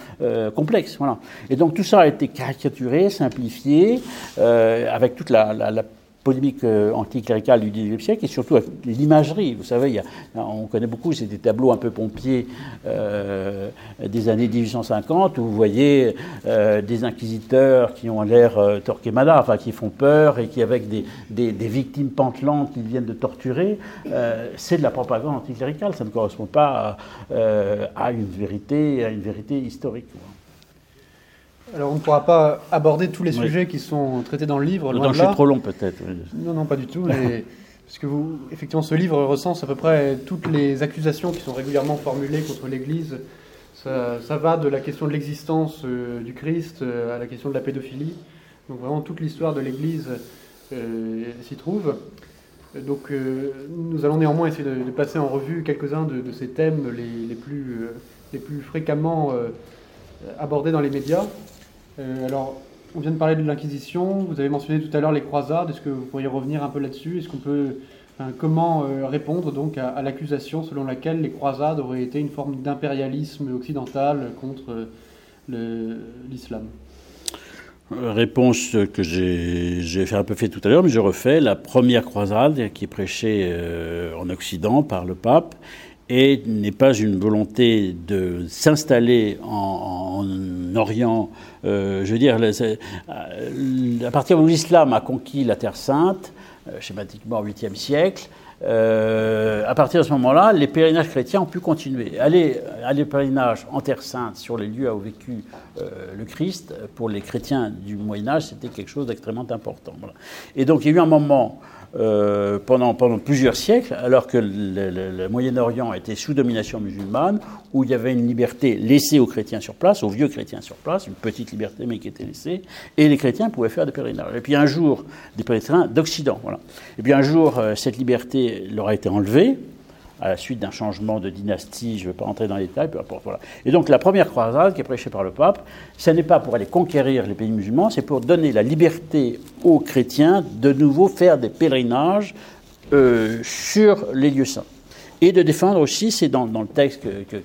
complexe. Voilà. Et donc tout ça a été caricaturé, simplifié, avec toute la polémique euh, anticléricale du XIXe siècle et surtout l'imagerie. Vous savez, on connaît beaucoup, c'est des tableaux un peu pompiers euh, des années 1850 où vous voyez euh, des inquisiteurs qui ont l'air euh, Torquemada, enfin qui font peur et qui avec des, des, victimes pantelantes qu'ils viennent de torturer, c'est de la propagande anticléricale. Ça ne correspond pas à une vérité, à une vérité historique. Alors on ne pourra pas aborder tous les oui. sujets qui sont traités dans le livre. Non, je suis trop long peut-être. Oui. Non, non, pas du tout. Mais, parce que vous, effectivement, ce livre recense à peu près toutes les accusations qui sont régulièrement formulées contre l'Église. Ça, ça, va de la question de l'existence euh, du Christ euh, à la question de la pédophilie. Donc vraiment toute l'histoire de l'Église euh, s'y trouve. Donc nous allons néanmoins essayer de, de passer en revue quelques-uns de, de, ces thèmes les, les, plus, les plus fréquemment abordés dans les médias. Euh, alors, on vient de parler de l'Inquisition, vous avez mentionné tout à l'heure les croisades, est-ce que vous pourriez revenir un peu là-dessus? Est-ce qu'on peut, comment euh, répondre donc à, l'accusation selon laquelle les croisades auraient été une forme d'impérialisme occidental contre l'islam? Réponse que j'ai fait un peu fait tout à l'heure, mais je refais. La première croisade qui est prêchée euh, en Occident par le pape et n'est pas une volonté de s'installer en, Orient. Euh, je veux dire, à partir où l'islam a conquis la Terre sainte, schématiquement au 8e siècle, euh, à partir de ce moment-là, les pèlerinages chrétiens ont pu continuer. Aller, aller pèlerinage en Terre Sainte, sur les lieux où a vécu euh, le Christ, pour les chrétiens du Moyen Âge, c'était quelque chose d'extrêmement important. Et donc il y a eu un moment euh, pendant, pendant plusieurs siècles, alors que le, Moyen-Orient était sous domination musulmane, où il y avait une liberté laissée aux chrétiens sur place, aux vieux chrétiens sur place, une petite liberté mais qui était laissée, et les chrétiens pouvaient faire des pèlerinages. Et puis un jour, des pèlerins d'Occident, voilà. Et puis un jour, euh, cette liberté leur a été enlevée, à la suite d'un changement de dynastie, je ne vais pas entrer dans les détails, peu importe. Voilà. Et donc la première croisade qui est prêchée par le pape, ce n'est pas pour aller conquérir les pays musulmans, c'est pour donner la liberté aux chrétiens de nouveau faire des pèlerinages euh, sur les lieux saints et de défendre aussi, c'est dans, le texte que,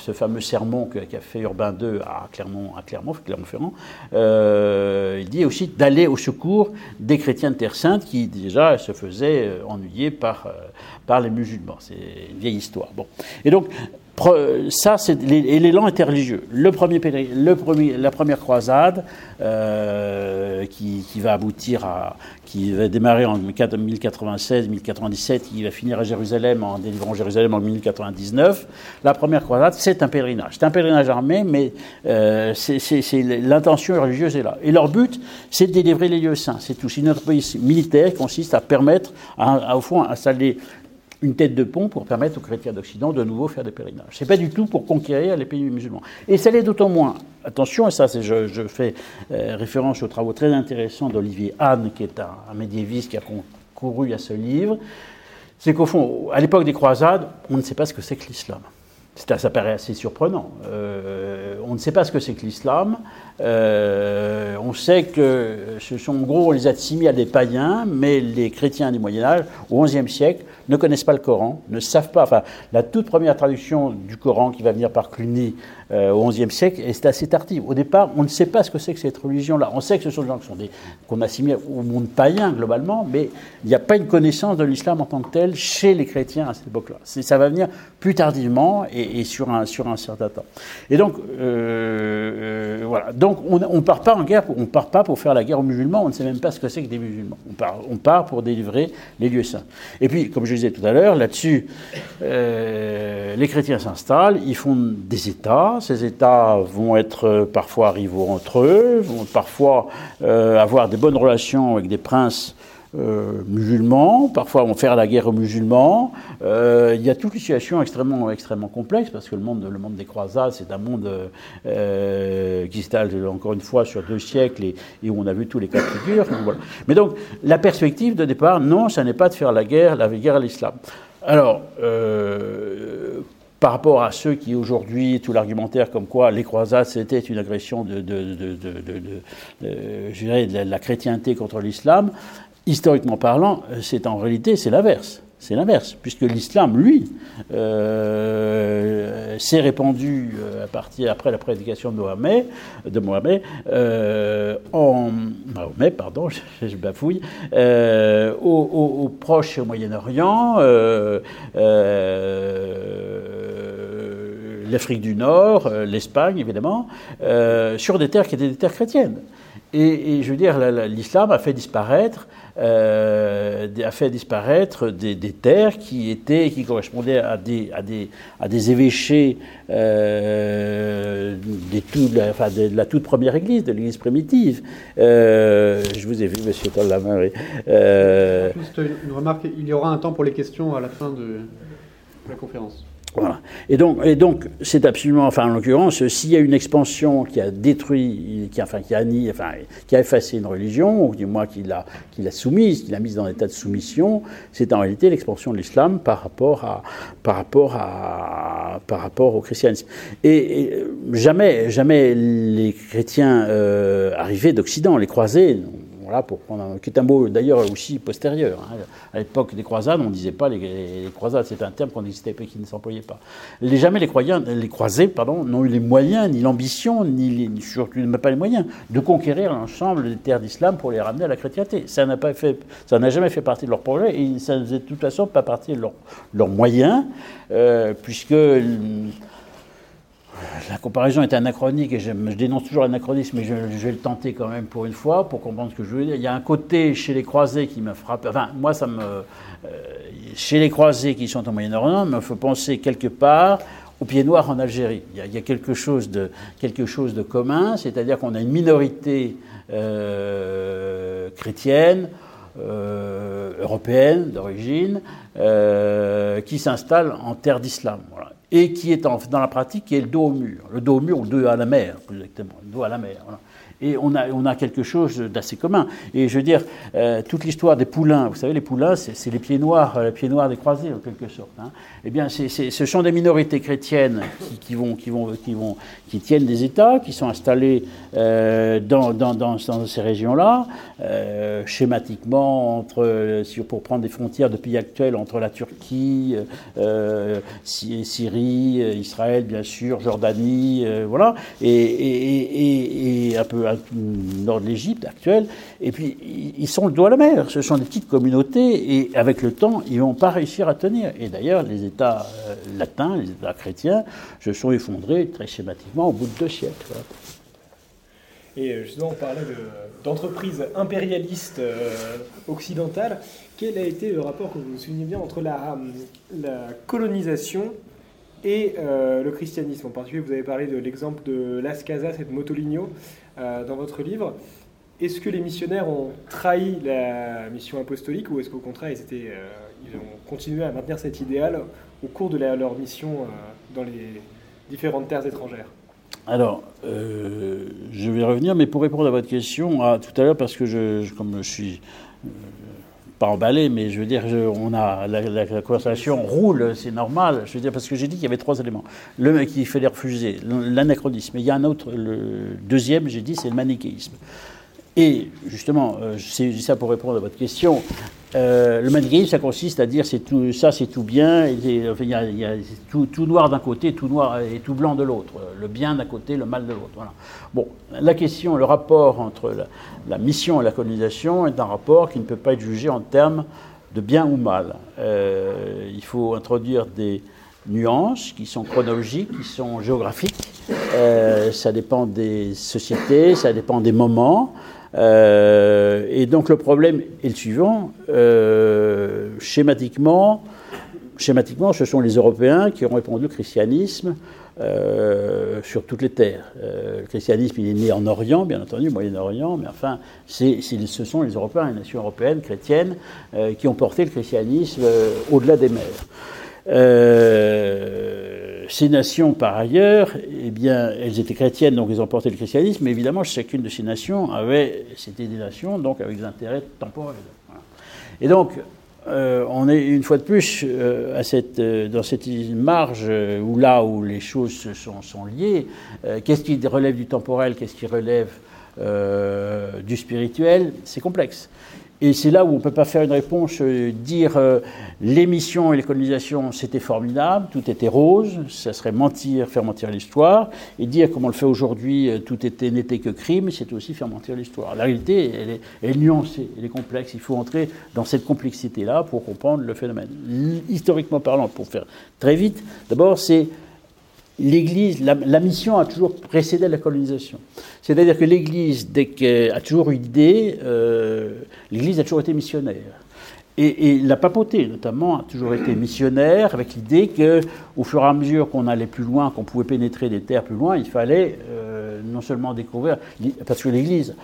ce fameux sermon qu'a fait Urbain II à Clermont, à Clermont, Clermont-Ferrand, euh, il dit aussi d'aller au secours des chrétiens de Terre Sainte qui déjà se faisaient euh, ennuyer par, par les musulmans. C'est une vieille histoire. Bon. Et donc, ça, c'est et l'élan était religieux. Le premier, le premier, la première croisade euh, qui, va aboutir à, qui va démarrer en 1096-1097, qui va finir à Jérusalem en délivrant Jérusalem en 1099. La première croisade, c'est un pèlerinage. C'est un pèlerinage armé, mais euh, l'intention religieuse est là. Et leur but, c'est de délivrer les lieux saints. C'est tout. C'est notre pays militaire qui consiste à permettre, au fond, à installer une tête de pont pour permettre aux chrétiens d'Occident de nouveau faire des pèlerinages. C'est pas du tout pour conquérir les pays musulmans. Et ça l'est d'autant moins. Attention, et ça, je, fais euh, référence aux travaux très intéressants d'Olivier Hahn, qui est un, médiéviste qui a concouru à ce livre. C'est qu'au fond, à l'époque des croisades, on ne sait pas ce que c'est que l'islam. Ça paraît assez surprenant. Euh, on ne sait pas ce que c'est que l'islam. Euh, on sait que ce sont en gros, on les assimile à des païens, mais les chrétiens du Moyen Âge, au XIe siècle, ne connaissent pas le Coran, ne savent pas. Enfin, la toute première traduction du Coran qui va venir par Cluny euh, au XIe siècle est assez tardive. Au départ, on ne sait pas ce que c'est que cette religion-là. On sait que ce sont des gens qui sont des, qu'on assimile au monde païen globalement, mais il n'y a pas une connaissance de l'islam en tant que tel chez les chrétiens à cette époque-là. Ça va venir plus tardivement et, sur, un, sur un certain temps. Et donc, euh, euh, voilà. Donc, on ne part pas en guerre, on part pas pour faire la guerre aux musulmans. On ne sait même pas ce que c'est que des musulmans. On part, on part pour délivrer les lieux saints. Et puis, comme je disais tout à l'heure, là-dessus, les chrétiens s'installent, ils font des États ces États vont être euh, parfois rivaux entre eux, vont parfois euh, avoir des bonnes relations avec des princes euh, musulmans, parfois vont faire la guerre aux musulmans. il y a toute une situation extrêmement, extrêmement complexe parce que le monde, des croisades, c'est un monde qui s'étale encore une fois sur deux siècles et, où on a vu tous les cas de figure. Mais donc, la perspective de départ, non, ça n'est pas de faire la guerre, la guerre à l'islam. Alors, par rapport à ceux qui aujourd'hui, tout l'argumentaire comme quoi les croisades c'était une agression de, de, la chrétienté contre l'islam, historiquement parlant, c'est en réalité c'est l'inverse. C'est l'inverse, puisque l'islam, lui, euh, s'est répandu euh, à partir après la prédication de Mohamed, euh, pardon, je, bafouille, au, au, Proche et au Moyen-Orient, l'Afrique du Nord, l'Espagne évidemment, sur des terres qui étaient des terres chrétiennes. Et, je veux dire, l'islam a fait disparaître, euh, a fait disparaître des, terres qui étaient, qui correspondaient à des, à des, à des évêchés euh, des tout, de, la, enfin, de, la, toute première Église, de l'Église primitive. Euh, je vous ai vu, Monsieur Tollamain. Oui. Juste une remarque, il y aura un temps pour les questions à la fin de la conférence. Et donc, et donc, c'est absolument, enfin, en l'occurrence, s'il y a une expansion qui a détruit, qui, enfin, qui a enfin, qui a effacé une religion, ou du moins qui l'a, qui l'a soumise, qui l'a mise dans un état de soumission, c'est en réalité l'expansion de l'islam par rapport à, par rapport à, par rapport au christianisme. Et, jamais, jamais les chrétiens euh, arrivés d'Occident, les croisés, Voilà, prendre qui est un mot d'ailleurs aussi postérieur. Hein. À l'époque des croisades, on ne disait pas les, croisades, c'est un terme qu'on n'existait pas, qui ne s'employait pas. Les, jamais les, croyants, les croisés n'ont eu les moyens, ni l'ambition, ni les, surtout même pas les moyens de conquérir l'ensemble des terres d'islam pour les ramener à la chrétienté. Ça n'a jamais fait partie de leur projet et ça ne faisait de toute façon pas partie de leurs leur moyens, euh, puisque la comparaison est anachronique et je, dénonce toujours l'anachronisme, mais je, vais le tenter quand même pour une fois pour comprendre ce que je veux dire. Il y a un côté chez les croisés qui me frappe. Enfin, moi, ça me. Euh, chez les croisés qui sont au Moyen-Orient, il me faut penser quelque part au pied noir en Algérie. Il y a, quelque, chose de, quelque chose de commun, c'est-à-dire qu'on a une minorité euh, chrétienne, euh, européenne d'origine, qui s'installe en terre d'islam. Voilà et qui est en, dans la pratique qui est le dos au mur, le dos au mur ou le dos à la mer, plus exactement, le dos à la mer. Voilà. Et on a, on a quelque chose d'assez commun. Et je veux dire, euh, toute l'histoire des poulains, vous savez, les poulains, c'est les pieds noirs, euh, les pieds noirs des croisés, en quelque sorte. Hein. Eh bien, c ce sont des minorités chrétiennes qui, qui, vont, qui, vont, qui, vont, qui tiennent des États, qui sont installés euh, dans, dans, dans, ces régions-là, euh, schématiquement, entre, pour prendre des frontières de pays actuels, entre la Turquie, Syrie, Israël, bien sûr, Jordanie, voilà, et, et, et un peu nord de l'Égypte actuelle, et puis ils sont le dos à la mer. Ce sont des petites communautés, et avec le temps, ils vont pas réussir à tenir. Et d'ailleurs, les États euh, latins, les États chrétiens, se sont effondrés très schématiquement au bout de deux siècles. Et euh, justement, on parlait d'entreprises impérialistes euh, occidentales. Quel a été le rapport, que vous soulignez bien, entre la, la colonisation et le christianisme? En particulier, vous avez parlé de l'exemple de Las Casas et de Motoligno dans votre livre. Est-ce que les missionnaires ont trahi la mission apostolique ou est-ce qu'au contraire, ils ils ont continué à maintenir cet idéal au cours de leur mission euh, dans les différentes terres étrangères? Alors, euh, je vais revenir, mais pour répondre à votre question, à, tout à l'heure, parce que je, comme je suis euh, pas emballé, mais je veux dire, on a la, conversation roule, c'est normal. Je veux dire, parce que j'ai dit qu'il y avait trois éléments. Le mec qui fait les refuser, l'anachronisme. Il y a un autre, le deuxième, j'ai dit, c'est le manichéisme. Et justement, je dis ça pour répondre à votre question. Euh, le manichéisme, ça consiste à dire c'est tout, ça c'est tout bien, il y a, tout, noir d'un côté, tout noir et tout blanc de l'autre, le bien d'un côté, le mal de l'autre. Voilà. Bon, la question, le rapport entre la, mission et la colonisation est un rapport qui ne peut pas être jugé en termes de bien ou mal. Euh, il faut introduire des nuances qui sont chronologiques, qui sont géographiques. Euh, ça dépend des sociétés, ça dépend des moments. Euh, et donc le problème est le suivant. Euh, schématiquement, schématiquement, ce sont les Européens qui ont répondu au christianisme euh, sur toutes les terres. le christianisme, il est né en Orient, bien entendu, Moyen-Orient, mais enfin, ce sont les Européens, les nations européennes chrétiennes, qui ont porté le christianisme au-delà des mers. Euh, ces nations, par ailleurs, eh bien, elles étaient chrétiennes, donc elles ont porté le christianisme, mais évidemment, chacune de ces nations avait, c'était des nations, donc avec des intérêts temporels. Et donc, euh, on est une fois de plus euh, dans cette marge où là où les choses sont liées, qu'est-ce qui relève du temporel, qu'est-ce qui relève du spirituel, c'est complexe. Et c'est là où on ne peut pas faire une réponse, euh, dire euh, l'émission et les colonisations c'était formidable, tout était rose, ça serait mentir, faire mentir l'histoire, et dire comme on le fait aujourd'hui, euh, tout était n'était que crime, c'est aussi faire mentir l'histoire. La réalité, elle est, elle est, nuancée, elle est complexe. Il faut entrer dans cette complexité-là pour comprendre le phénomène. Historiquement parlant, pour faire très vite, d'abord c'est l'Église, la, mission a toujours précédé la colonisation. C'est-à-dire que l'Église, dès a toujours eu l'idée, euh, l'Église a toujours été missionnaire. Et, la papauté, notamment, a toujours été missionnaire, avec l'idée que, au fur et à mesure qu'on allait plus loin, qu'on pouvait pénétrer des terres plus loin, il fallait euh, non seulement découvrir, parce que l'Église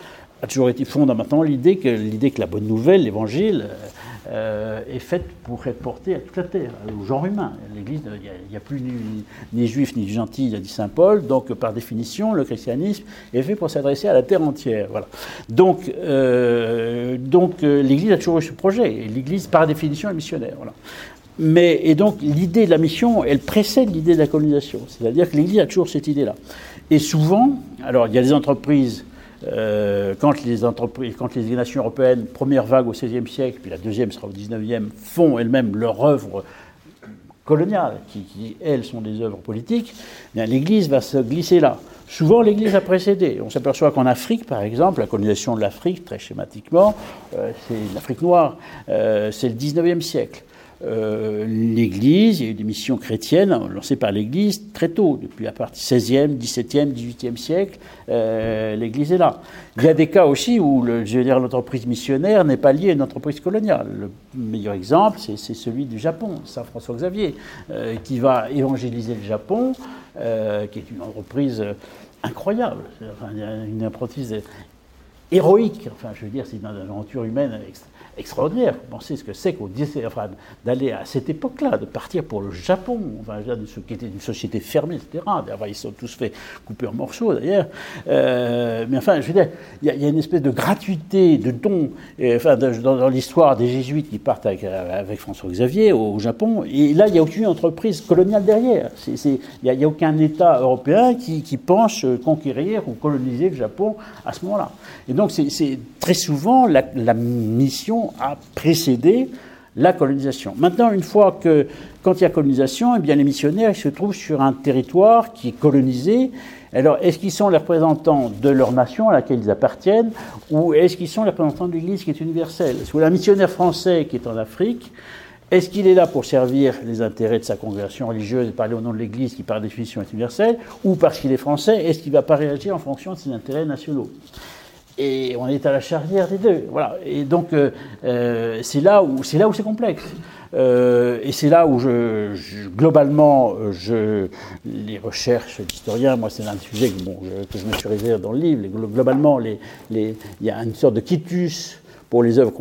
a toujours été fondamentalement l'idée que, que la bonne nouvelle, l'Évangile, est faite pour être portée à toute la terre, au genre humain. L'Église, il n'y a, plus ni, juifs ni gentils, a dit saint Paul. Donc, par définition, le christianisme est fait pour s'adresser à la terre entière. Voilà. Donc, euh, donc euh, l'Église a toujours eu ce projet. Et l'Église, par définition, est missionnaire. Voilà. Mais, et donc, l'idée de la mission, elle précède l'idée de la colonisation. C'est-à-dire que l'Église a toujours cette idée-là. Et souvent, alors, il y a des entreprises quand, les entreprises, nations européennes, première vague au XVIe siècle, puis la deuxième sera au XIXe, font elles-mêmes leur œuvre coloniale, qui, elles sont des œuvres politiques, eh l'Église va se glisser là. Souvent, l'Église a précédé. On s'aperçoit qu'en Afrique, par exemple, la colonisation de l'Afrique, très schématiquement, c'est l'Afrique noire, c'est le XIXe siècle. Euh, l'Église, il y a eu des missions chrétiennes lancées par l'Église très tôt, depuis la partie 16e, 17e, 18e siècle, euh, l'Église est là. Il y a des cas aussi où le, je veux l'entreprise missionnaire n'est pas liée à une entreprise coloniale. Le meilleur exemple, c'est celui du Japon, Saint François Xavier, euh, qui va évangéliser le Japon, qui est une entreprise incroyable, une entreprise héroïque. Enfin, je veux dire, c'est une aventure humaine extrêmement extraordinaire. Pensez ce que c'est qu'au enfin, d'aller à cette époque-là, de partir pour le Japon, enfin, qui était une société fermée, etc. ils sont tous fait couper en morceaux d'ailleurs. Euh, mais enfin, je veux dire, il y, a une espèce de gratuité, de don, enfin, dans, l'histoire des jésuites qui partent avec, avec, François Xavier au, Japon. Et là, il n'y a aucune entreprise coloniale derrière. Il n'y a, aucun État européen qui, pense conquérir ou coloniser le Japon à ce moment-là. Et donc, c'est très souvent la mission a précédé la colonisation. Maintenant, une fois que, quand il y a colonisation, eh bien, les missionnaires se trouvent sur un territoire qui est colonisé. Alors, est-ce qu'ils sont les représentants de leur nation à laquelle ils appartiennent, ou est-ce qu'ils sont les représentants de l'Église qui est universelle? Est-ce que un missionnaire français qui est en Afrique, est-ce qu'il est là pour servir les intérêts de sa congrégation religieuse et parler au nom de l'Église qui, par définition, est universelle, ou parce qu'il est français, est-ce qu'il ne va pas réagir en fonction de ses intérêts nationaux? Et on est à la charnière des deux. Voilà. Et donc, euh, euh, c'est là où c'est là où c'est complexe. Euh, et c'est là où je, globalement, je, les recherches d'historiens, moi c'est un sujet que, bon, que je me suis réservé dans le livre, globalement, les, les, il y a une sorte de quitus pour les œuvres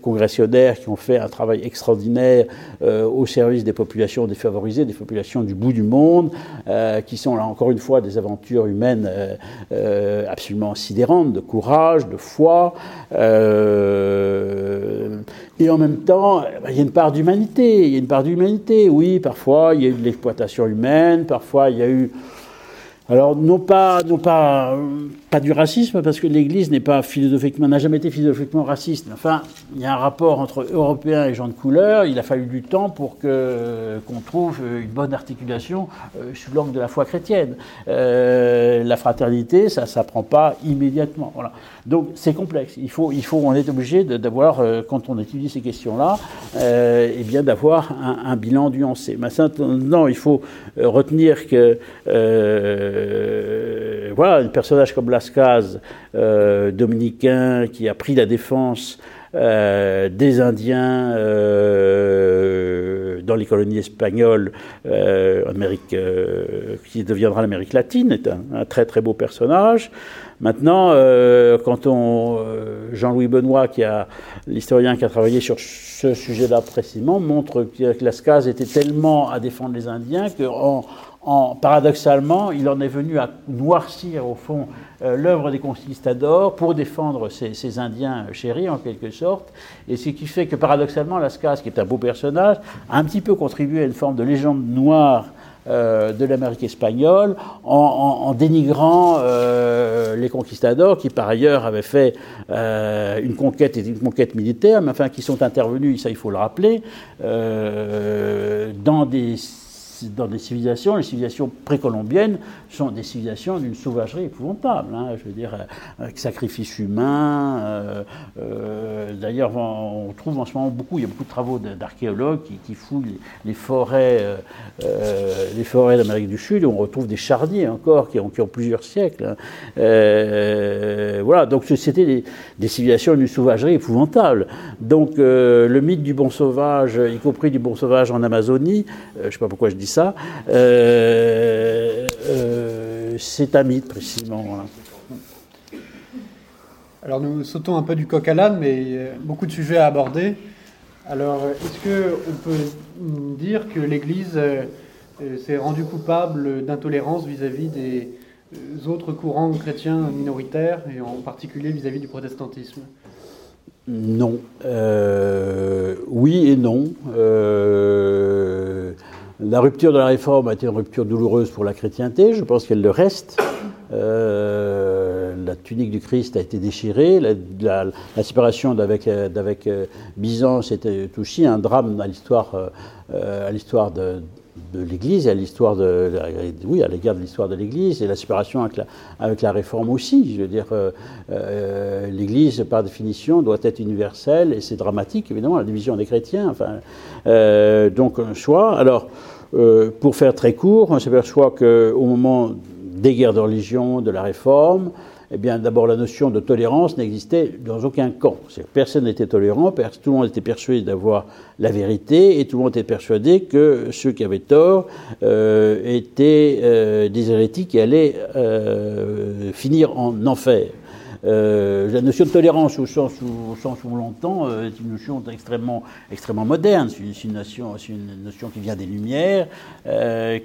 congressionnaires qui ont fait un travail extraordinaire euh, au service des populations défavorisées, des populations du bout du monde, euh, qui sont là encore une fois des aventures humaines euh, absolument sidérantes, de courage, de foi. et en même temps, bah, il y a une part d'humanité. Il y a une part d'humanité, oui, parfois il y a eu de l'exploitation humaine, parfois il y a eu alors, non pas, non pas, pas du racisme, parce que l'Église n'est pas philosophiquement, n'a jamais été philosophiquement raciste. Enfin, il y a un rapport entre Européens et gens de couleur. Il a fallu du temps pour que qu'on trouve une bonne articulation euh, sous l'angle de la foi chrétienne. Euh, la fraternité, ça, s'apprend pas immédiatement. Voilà. Donc, c'est complexe. Il faut, il faut, on est obligé d'avoir, euh, quand on étudie ces questions-là, euh, eh bien, d'avoir un, bilan nuancé. Maintenant, il faut retenir que euh, voilà, un personnage comme Lascaz, euh, dominicain, qui a pris la défense euh, des Indiens dans les colonies espagnoles, qui deviendra l'Amérique latine, est un, très très beau personnage. Maintenant, quand on Jean-Louis Benoît, qui l'historien qui a travaillé sur ce sujet-là précisément, montre que Lascaz était tellement à défendre les Indiens paradoxalement, il en est venu à noircir au fond euh, l'œuvre des conquistadors pour défendre ces, Indiens chéris en quelque sorte, et ce qui fait que paradoxalement, Lascaz, qui est un beau personnage, a un petit peu contribué à une forme de légende noire euh, de l'Amérique espagnole en, dénigrant euh, les conquistadors qui par ailleurs avaient fait une conquête et une conquête militaire, mais enfin qui sont intervenus, ça il faut le rappeler, dans des dans des civilisations, les civilisations précolombiennes sont des civilisations d'une sauvagerie épouvantable. Hein, je veux dire, euh, avec sacrifice humain. Euh, euh, d'ailleurs, on trouve en ce moment beaucoup, il y a beaucoup de travaux d'archéologues qui, fouillent les, forêts, les forêts d'Amérique du Sud, et on retrouve des charniers encore qui ont, qui ont plusieurs siècles. Hein. voilà, donc c'était des, des, civilisations d'une sauvagerie épouvantable. Donc le mythe du bon sauvage, y compris du bon sauvage en Amazonie, je ne sais pas pourquoi je dis ça, euh, euh, c'est un mythe précisément. Alors nous sautons un peu du coq à l'âne, mais beaucoup de sujets à aborder. Alors est-ce qu'on peut dire que l'Église euh, s'est rendue coupable d'intolérance vis-à-vis des autres courants chrétiens minoritaires, et en particulier vis-à-vis du protestantisme? Non. oui et non. La rupture de la réforme a été une rupture douloureuse pour la chrétienté, je pense qu'elle le reste. Euh, la, tunique du Christ a été déchirée, la, séparation d'avec, d'avec Byzance était aussi un drame à l'histoire, à l'histoire de, de l'Église et à l'histoire de, oui, à l'égard de l'histoire de l'Église et la séparation avec la, avec la réforme aussi. Je veux dire, euh, euh, l'Église, par définition, doit être universelle et c'est dramatique, évidemment, la division des chrétiens. Enfin, euh, donc, un choix. Alors, pour faire très court, on s'aperçoit qu'au moment des guerres de religion, de la réforme, eh bien, d'abord, la notion de tolérance n'existait dans aucun camp. Personne n'était tolérant, tout le monde était persuadé d'avoir la vérité, et tout le monde était persuadé que ceux qui avaient tort euh, étaient euh, des hérétiques qui allaient euh, finir en enfer. La notion de tolérance au sens où, au sens où l'entend est une notion extrêmement, extrêmement moderne. C'est une, notion, une notion qui vient des Lumières,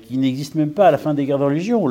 qui n'existe même pas à la fin des guerres de religion.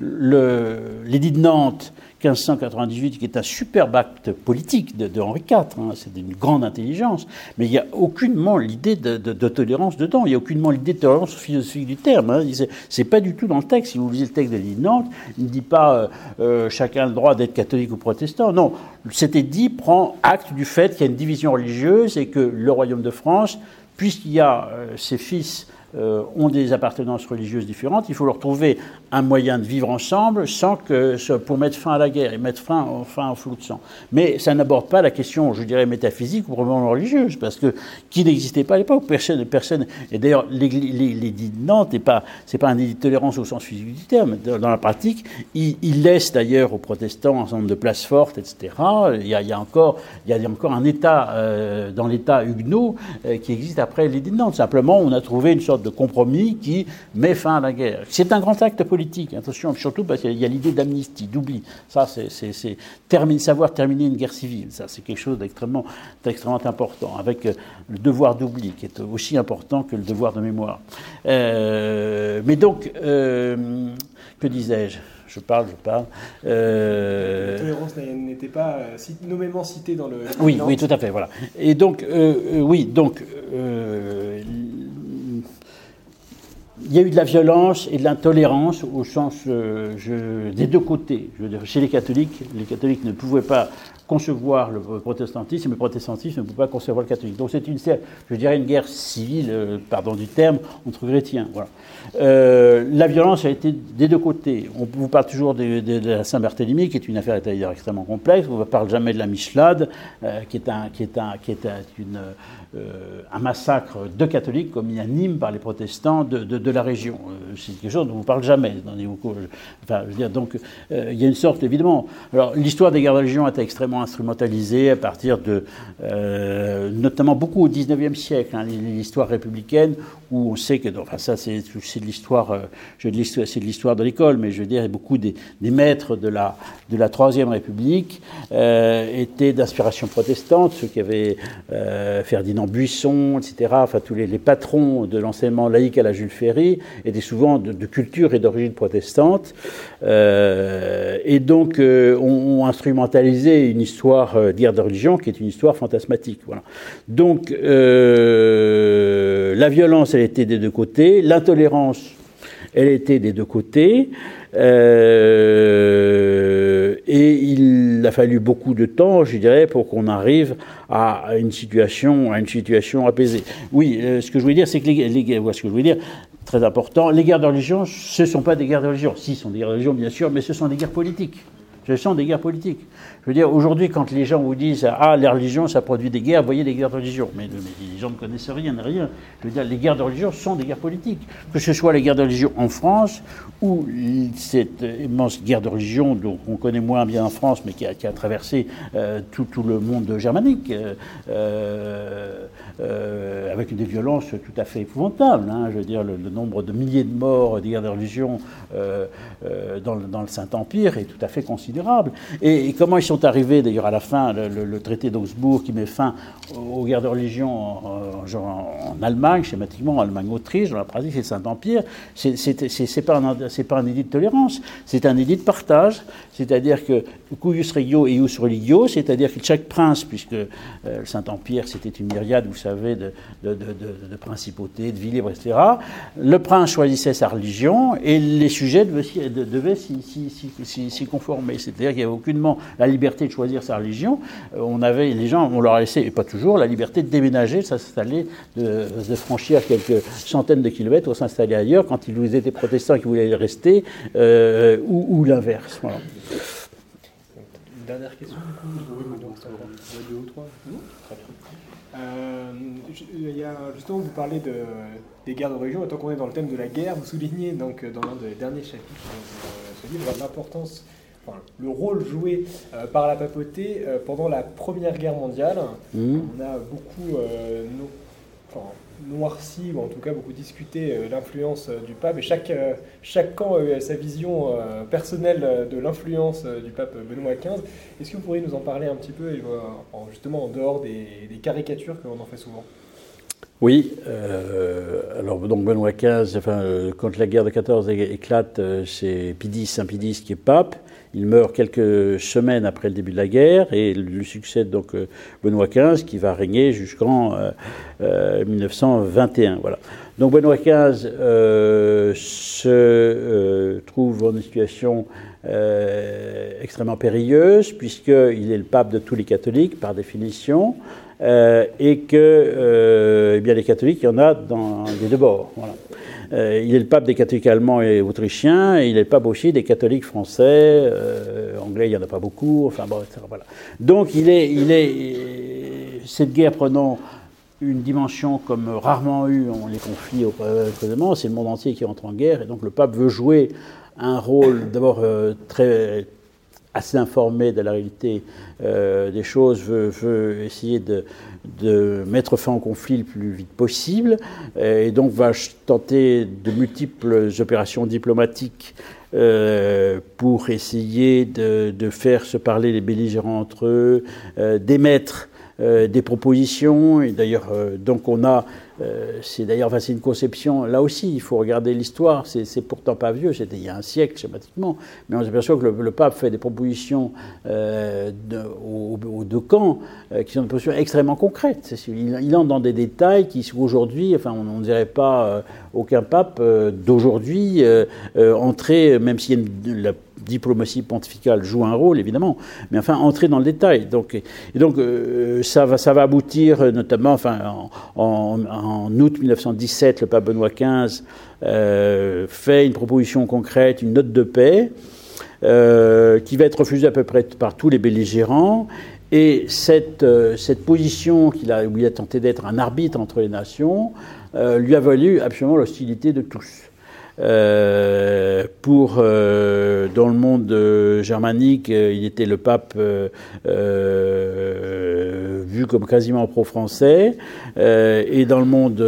L'édit de Nantes 1598, qui est un superbe acte politique de, Henri IV, hein, c'est d'une grande intelligence, mais il n'y a aucunement l'idée de, tolérance dedans, il n'y a aucunement l'idée de tolérance philosophique du terme. Hein. C'est pas du tout dans le texte. Si vous lisez le texte de l'île Nantes, il ne dit pas euh, euh, chacun a le droit d'être catholique ou protestant. Non, c'était dit prend acte du fait qu'il y a une division religieuse et que le royaume de France, puisqu'il y a euh, ses fils ont des appartenances religieuses différentes, il faut leur trouver un moyen de vivre ensemble sans que, pour mettre fin à la guerre et mettre fin, fin au flou de sang. Mais ça n'aborde pas la question, je dirais, métaphysique ou probablement religieuse, parce que qui n'existait pas à l'époque, personne, personne. Et d'ailleurs, l'édit de Nantes n'est pas, pas un édit de tolérance au sens physique du terme. Dans la pratique, il, laisse d'ailleurs aux protestants un certain nombre de places fortes, etc. Il y a, encore, il y a encore un État euh, dans l'État huguenot euh, qui existe après l'édit de Nantes. Simplement, on a trouvé une sorte de compromis qui met fin à la guerre. C'est un grand acte politique, attention, surtout parce qu'il y a l'idée d'amnistie, d'oubli. Ça, c'est savoir terminer une guerre civile. Ça, c'est quelque chose d'extrêmement important, avec euh, le devoir d'oubli, qui est aussi important que le devoir de mémoire. Euh, mais donc, euh, que disais-je? Je parle, je parle. La tolérance n'était pas nommément citée dans le. Oui, oui, tout à fait, voilà. Et donc, oui, donc, il y a eu de la violence et de l'intolérance au sens euh, des deux côtés. Je veux dire, chez les catholiques, les catholiques ne pouvaient pas concevoir le protestantisme, le protestantisme ne pouvait pas concevoir le catholique. Donc c'est une, je dirais, une guerre civile, euh, pardon du terme, entre chrétiens. Voilà. Euh, la violence a été des deux côtés. On vous parle toujours de, la Saint-Barthélemy, qui est une affaire extrêmement complexe. On ne parle jamais de la Michelade, qui est un, qui est un, qui est euh, un massacre de catholiques commis à Nîmes par les protestants de, de, la région. Euh, c'est quelque chose dont on ne parle jamais. Dans les, enfin, je veux dire, donc, euh, il y a une sorte, évidemment. Alors, l'histoire des guerres de religion a été extrêmement instrumentalisée à partir de, notamment beaucoup au XIXe siècle, hein, l'histoire républicaine, où on sait que, enfin, ça, c'est de l'histoire, c'est de l'histoire de l'école, mais je veux dire, beaucoup des, maîtres de la, de la Troisième République étaient d'inspiration protestante, ceux qui avaient Ferdinand Buisson, etc., enfin tous les, patrons de l'enseignement laïque à la Jules Ferry étaient souvent de, culture et d'origine protestante, euh, et donc euh, ont, instrumentalisé une histoire euh, de religion qui est une histoire fantasmatique. Voilà. Donc la violence, elle était des deux côtés, l'intolérance, elle était des deux côtés. Euh, et il a fallu beaucoup de temps, je dirais, pour qu'on arrive à une situation, à une situation apaisée. Oui, euh, ce que je voulais dire, c'est que les, les, ce que je voulais dire, très important, les guerres de religion, ce ne sont pas des guerres de religion. Si, ce sont des guerres de religion, bien sûr, mais ce sont des guerres politiques. Ce sont des guerres politiques. Je veux dire, aujourd'hui, quand les gens vous disent Ah, la religion, ça produit des guerres, voyez les guerres de religion. Mais, les gens ne connaissent rien, rien. Je veux dire, les guerres de religion sont des guerres politiques. Que ce soit les guerres de religion en France ou cette immense guerre de religion dont on connaît moins bien en France, mais qui a, traversé euh, tout, le monde germanique, euh, euh, avec des violences tout à fait épouvantables. Hein. Je veux dire, le, nombre de milliers de morts des guerres de religion dans, le Saint-Empire est tout à fait considérable. Et, comment ils sont arrivés, d'ailleurs, à la fin, le, traité d'Augsbourg qui met fin aux guerres de religion en, Allemagne, schématiquement, en Allemagne-Autriche, dans la pratique, c'est Saint-Empire, c'est pas un pas un édit de tolérance, c'est un édit de partage, c'est-à-dire que cuius regio et ius religio, c'est-à-dire que chaque prince, puisque euh, le Saint-Empire c'était une myriade, vous savez, de, principautés, de villes, etc., le prince choisissait sa religion et les sujets devaient s'y conformer. c'est-à-dire qu'il n'y avait aucunement la liberté de choisir sa religion. Euh, on avait, les gens, on leur a laissé, et pas toujours, la liberté de déménager, de s'installer, de, franchir quelques centaines de kilomètres ou s'installer ailleurs quand ils étaient protestants et qu'ils voulaient y rester, euh, ou, l'inverse. Voilà. Une dernière question deux ou trois. Très bien. Euh, il y a, justement, vous parlez de, des guerres de religion, et tant qu'on est dans le thème de la guerre, vous soulignez donc, dans l'un des derniers chapitres de ce livre l'importance, enfin, le rôle joué euh, par la papauté euh, pendant la Première Guerre mondiale. Mmh. On a beaucoup noirci, ou en tout cas beaucoup discuté euh, l'influence euh, du pape, et chaque, euh, chaque camp a sa vision personnelle de l'influence du pape Benoît XV. Est-ce que vous pourriez nous en parler un petit peu, justement en dehors des, des caricatures que l'on en fait souvent? Oui, alors donc Benoît XV, enfin, quand la guerre de 14 éclate, c'est Pidis, Saint Pidis qui est pape. Il meurt quelques semaines après le début de la guerre et lui succède donc euh, Benoît XV qui va régner jusqu'en 1921. Euh, euh, voilà. Donc Benoît XV se trouve en une situation extrêmement périlleuse puisqu'il est le pape de tous les catholiques par définition et que eh bien les catholiques il y en a dans les deux bords. Euh, il est le pape des catholiques allemands et autrichiens, et il est le pape aussi des catholiques français, euh, anglais, il n'y en a pas beaucoup, enfin bon, etc. Voilà. Donc il est, il est, cette guerre prenant une dimension comme rarement eu on les conflits précédemment, c'est le monde entier qui entre en guerre, et donc le pape veut jouer un rôle d'abord euh, très assez informé de la réalité euh, des choses, veut, essayer de, mettre fin au conflit le plus vite possible, et donc va tenter de multiples opérations diplomatiques euh, pour essayer de, faire se parler les belligérants entre eux, euh, d'émettre des propositions. Et d'ailleurs, donc on a euh, c'est d'ailleurs enfin, une conception, là aussi, il faut regarder l'histoire, c'est pourtant pas vieux, c'était il y a un siècle schématiquement, mais on s'aperçoit que le, pape fait des propositions euh, aux, deux camps euh, qui sont des propositions extrêmement concrètes. Il, il, entre dans des détails qui, aujourd'hui, enfin, on ne dirait pas aucun pape d'aujourd'hui entrer, même s'il y a une, diplomatie pontificale joue un rôle, évidemment, mais enfin, entrer dans le détail. Donc, et donc, euh, ça, va, ça va aboutir euh, notamment, enfin, en, août 1917, le pape Benoît XV euh, fait une proposition concrète, une note de paix, qui va être refusée à peu près par tous les belligérants. Et cette, cette position qu'il a, où il a tenté d'être un arbitre entre les nations, lui a valu absolument l'hostilité de tous. Euh, pour euh, dans le monde euh, germanique, il était le pape vu comme quasiment pro-français, et dans le monde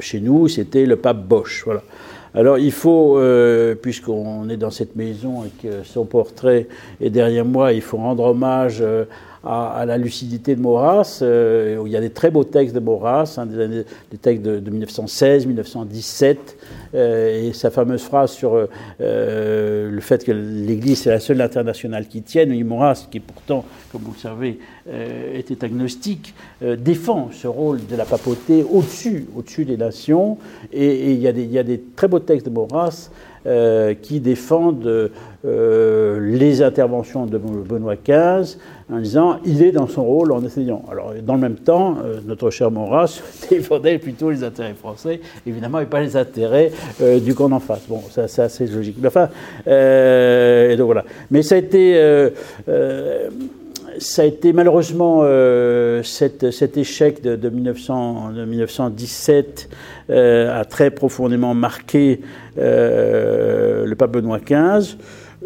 chez nous, c'était le pape Bosch. Voilà. Alors il faut, puisqu'on est dans cette maison et que son portrait est derrière moi, il faut rendre hommage à, la lucidité de Maurras. Euh, il y a des très beaux textes de Maurras, hein, des, textes de, 1916, 1917, euh, et sa fameuse phrase sur euh, le fait que l'Église est la seule internationale qui tienne. Oui, Maurras, qui pourtant, comme vous le savez, était agnostique, défend ce rôle de la papauté au-dessus, au-dessus des nations. Et, il, y a des, il, y a des, très beaux textes de Maurras qui défendent les interventions de Benoît XV, en disant il est dans son rôle en essayant. Alors, dans le même temps, euh, notre cher Maurras défendait plutôt les intérêts français, évidemment, et pas les intérêts euh, du camp en face. Bon, ça, c'est assez logique. Mais enfin, euh, et donc voilà. Mais ça a été. ça a été malheureusement cet, échec de, de, 1900, de 1917 a très profondément marqué le pape Benoît XV.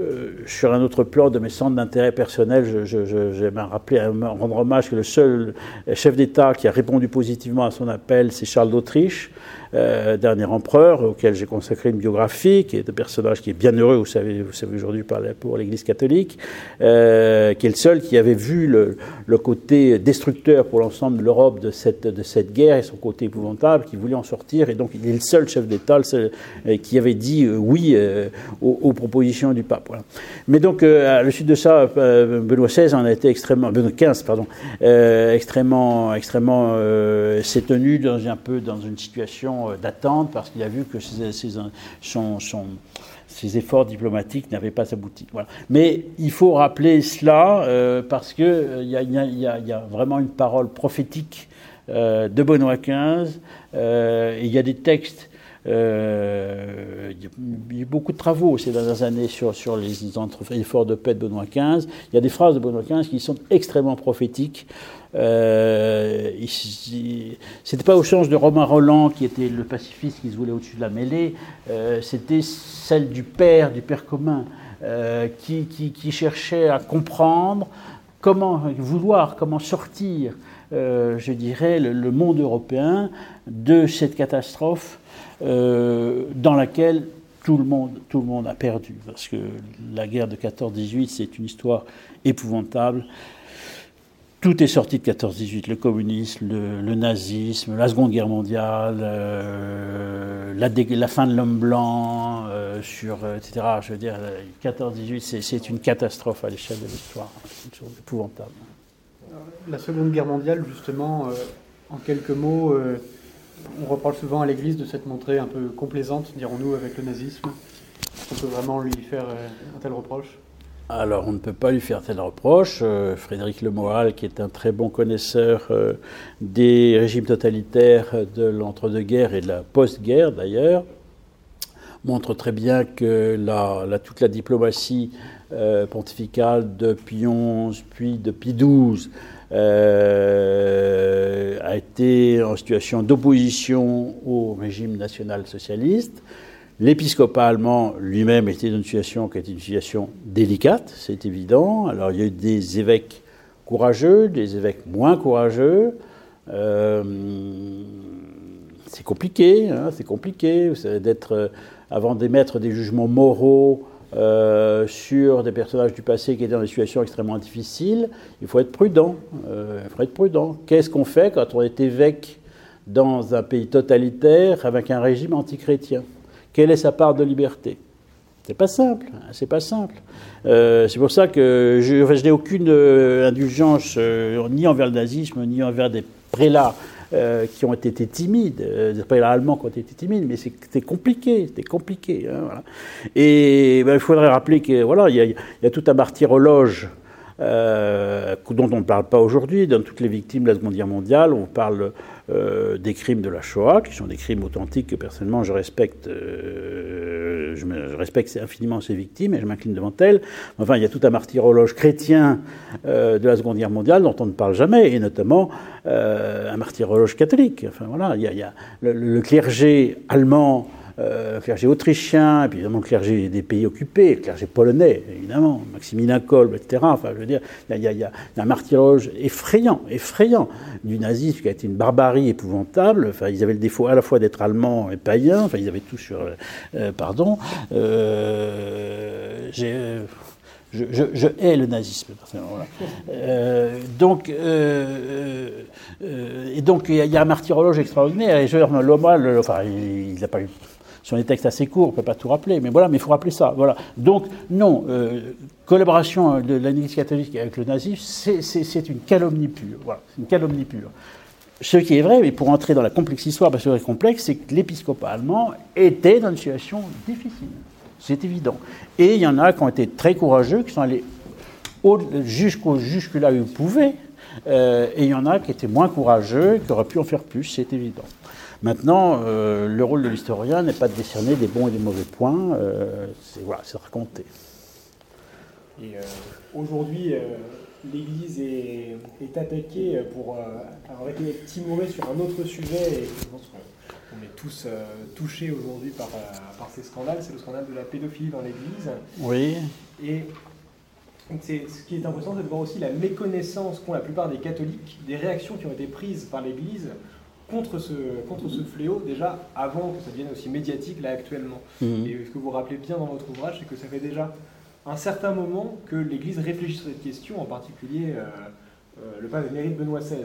Euh, sur un autre plan de mes centres d'intérêt personnel, j'aime rappeler, rendre hommage que le seul chef d'État qui a répondu positivement à son appel, c'est Charles d'Autriche, euh, dernier empereur, auquel j'ai consacré une biographie, qui est un personnage qui est bien heureux, vous savez, vous savez aujourd'hui pour l'Église catholique, euh, qui est le seul qui avait vu le, côté destructeur pour l'ensemble de l'Europe de cette, de cette guerre et son côté épouvantable, qui voulait en sortir, et donc il est le seul chef d'État euh, qui avait dit oui aux, propositions du pape. Mais donc, à la suite de ça, Benoît XVI en a été extrêmement, Benoît XV, pardon, extrêmement, extrêmement, s'est tenu dans un peu dans une situation euh, d'attente parce qu'il a vu que ses, ces efforts diplomatiques n'avaient pas abouti. Mais il faut rappeler cela parce qu'il y, y, a vraiment une parole prophétique de Benoît XV. il y a des textes euh, il y a eu beaucoup de travaux ces dernières années sur, sur les efforts de paix de Benoît XV. Il y a des phrases de Benoît XV qui sont extrêmement prophétiques. Euh, c'était pas au sens de Romain Roland qui était le pacifiste qui se voulait au-dessus de la mêlée, euh, c'était celle du père, du père commun, euh, qui, cherchait à comprendre comment vouloir, comment sortir, je dirais, le, monde européen de cette catastrophe euh, dans laquelle tout le, monde, tout le monde a perdu. Parce que la guerre de 14-18, c'est une histoire épouvantable. Tout est sorti de 14-18, le communisme, le, nazisme, la Seconde Guerre mondiale, euh, la, fin de l'homme blanc, euh, sur, etc. Je veux dire, 14-18, c'est une catastrophe à l'échelle de l'histoire. Une chose épouvantable. La Seconde Guerre mondiale, justement, en quelques mots, on reparle souvent à l'Église de cette montrée un peu complaisante, dirons-nous, avec le nazisme. On peut vraiment lui faire euh, un tel reproche? Alors, on ne peut pas lui faire tel reproche. Euh, Frédéric Lemoral, qui est un très bon connaisseur euh, des régimes totalitaires de l'entre-deux-guerres et de la post-guerre d'ailleurs, montre très bien que la, toute la diplomatie pontificale de Pie XI puis de Pie XII euh, a été en situation d'opposition au régime national-socialiste. L'épiscopat allemand lui-même était dans une situation qui était une situation délicate, c'est évident. Alors il y a eu des évêques courageux, des évêques moins courageux. Euh, c'est compliqué, hein, c'est compliqué d'être, avant d'émettre des jugements moraux euh, sur des personnages du passé qui étaient dans des situations extrêmement difficiles, il faut être prudent. Euh, il faut être prudent. Qu'est-ce qu'on fait quand on est évêque dans un pays totalitaire avec un régime antichrétien? Quelle est sa part de liberté? C'est pas simple. Hein, c'est pas simple. Euh, c'est pour ça que je, je n'ai aucune indulgence ni envers le nazisme ni envers des prélats euh, qui ont été timides, euh, les Allemands qui ont été timides, mais c'était compliqué, c'était compliqué. Hein. Et ben, il faudrait rappeler qu'il voilà, il y, a tout un martyrologe euh, dont on ne parle pas aujourd'hui, dans toutes les victimes de la Seconde Guerre mondiale, on parle des crimes de la Shoah, qui sont des crimes authentiques que personnellement je respecte, euh, je, respecte infiniment ces victimes et je m'incline devant elles. Enfin, il y a tout un martyrologe chrétien euh, de la Seconde Guerre mondiale dont on ne parle jamais, et notamment un martyrologe catholique. Enfin voilà, il y a, le, clergé allemand euh, clergé autrichien, et puis évidemment le clergé des pays occupés, le clergé polonais, évidemment, Maximilien Kolb, etc. Enfin, je veux dire, il y, a un martyrologe effrayant, effrayant du nazisme qui a été une barbarie épouvantable. Enfin, ils avaient le défaut à la fois d'être allemands et païens. Enfin, ils avaient tout sur. Euh, pardon. Euh. Je, je, je, hais le nazisme. Voilà. Euh, donc, euh, euh, et donc, il y, a un martyrologe extraordinaire. Et je, l'homme, enfin, il n'a pas eu sont des textes assez courts, on ne peut pas tout rappeler, mais voilà, mais il faut rappeler ça. Voilà. Donc, non, euh, collaboration de l'Église catholique avec le nazisme, c'est une calomnie pure. Voilà, une calomnie pure. Ce qui est vrai, mais pour entrer dans la complexe histoire, parce que c'est complexe, c'est que l'épiscopat allemand était dans une situation difficile. C'est évident. Et il y en a qui ont été très courageux, qui sont allés jusque-là où ils pouvaient, euh, et il y en a qui étaient moins courageux, qui auraient pu en faire plus, c'est évident. Maintenant, euh, le rôle de l'historien n'est pas de décerner des bons et des mauvais points, euh, c'est voilà, raconter. Et euh, aujourd'hui, l'Église est, est, attaquée pour avoir été timorée sur un autre sujet, et je pense qu'on est tous touchés aujourd'hui par, par, ces scandales, c'est le scandale de la pédophilie dans l'Église. Oui. Et ce qui est intéressant, c'est de voir aussi la méconnaissance qu'ont la plupart des catholiques des réactions qui ont été prises par l'Église contre ce, contre ce fléau, déjà avant que ça devienne aussi médiatique là actuellement. Mhm. Et ce que vous rappelez bien dans votre ouvrage, c'est que ça fait déjà un certain moment que l'Église réfléchit sur cette question, en particulier euh, euh, le pape émérite Benoît XVI.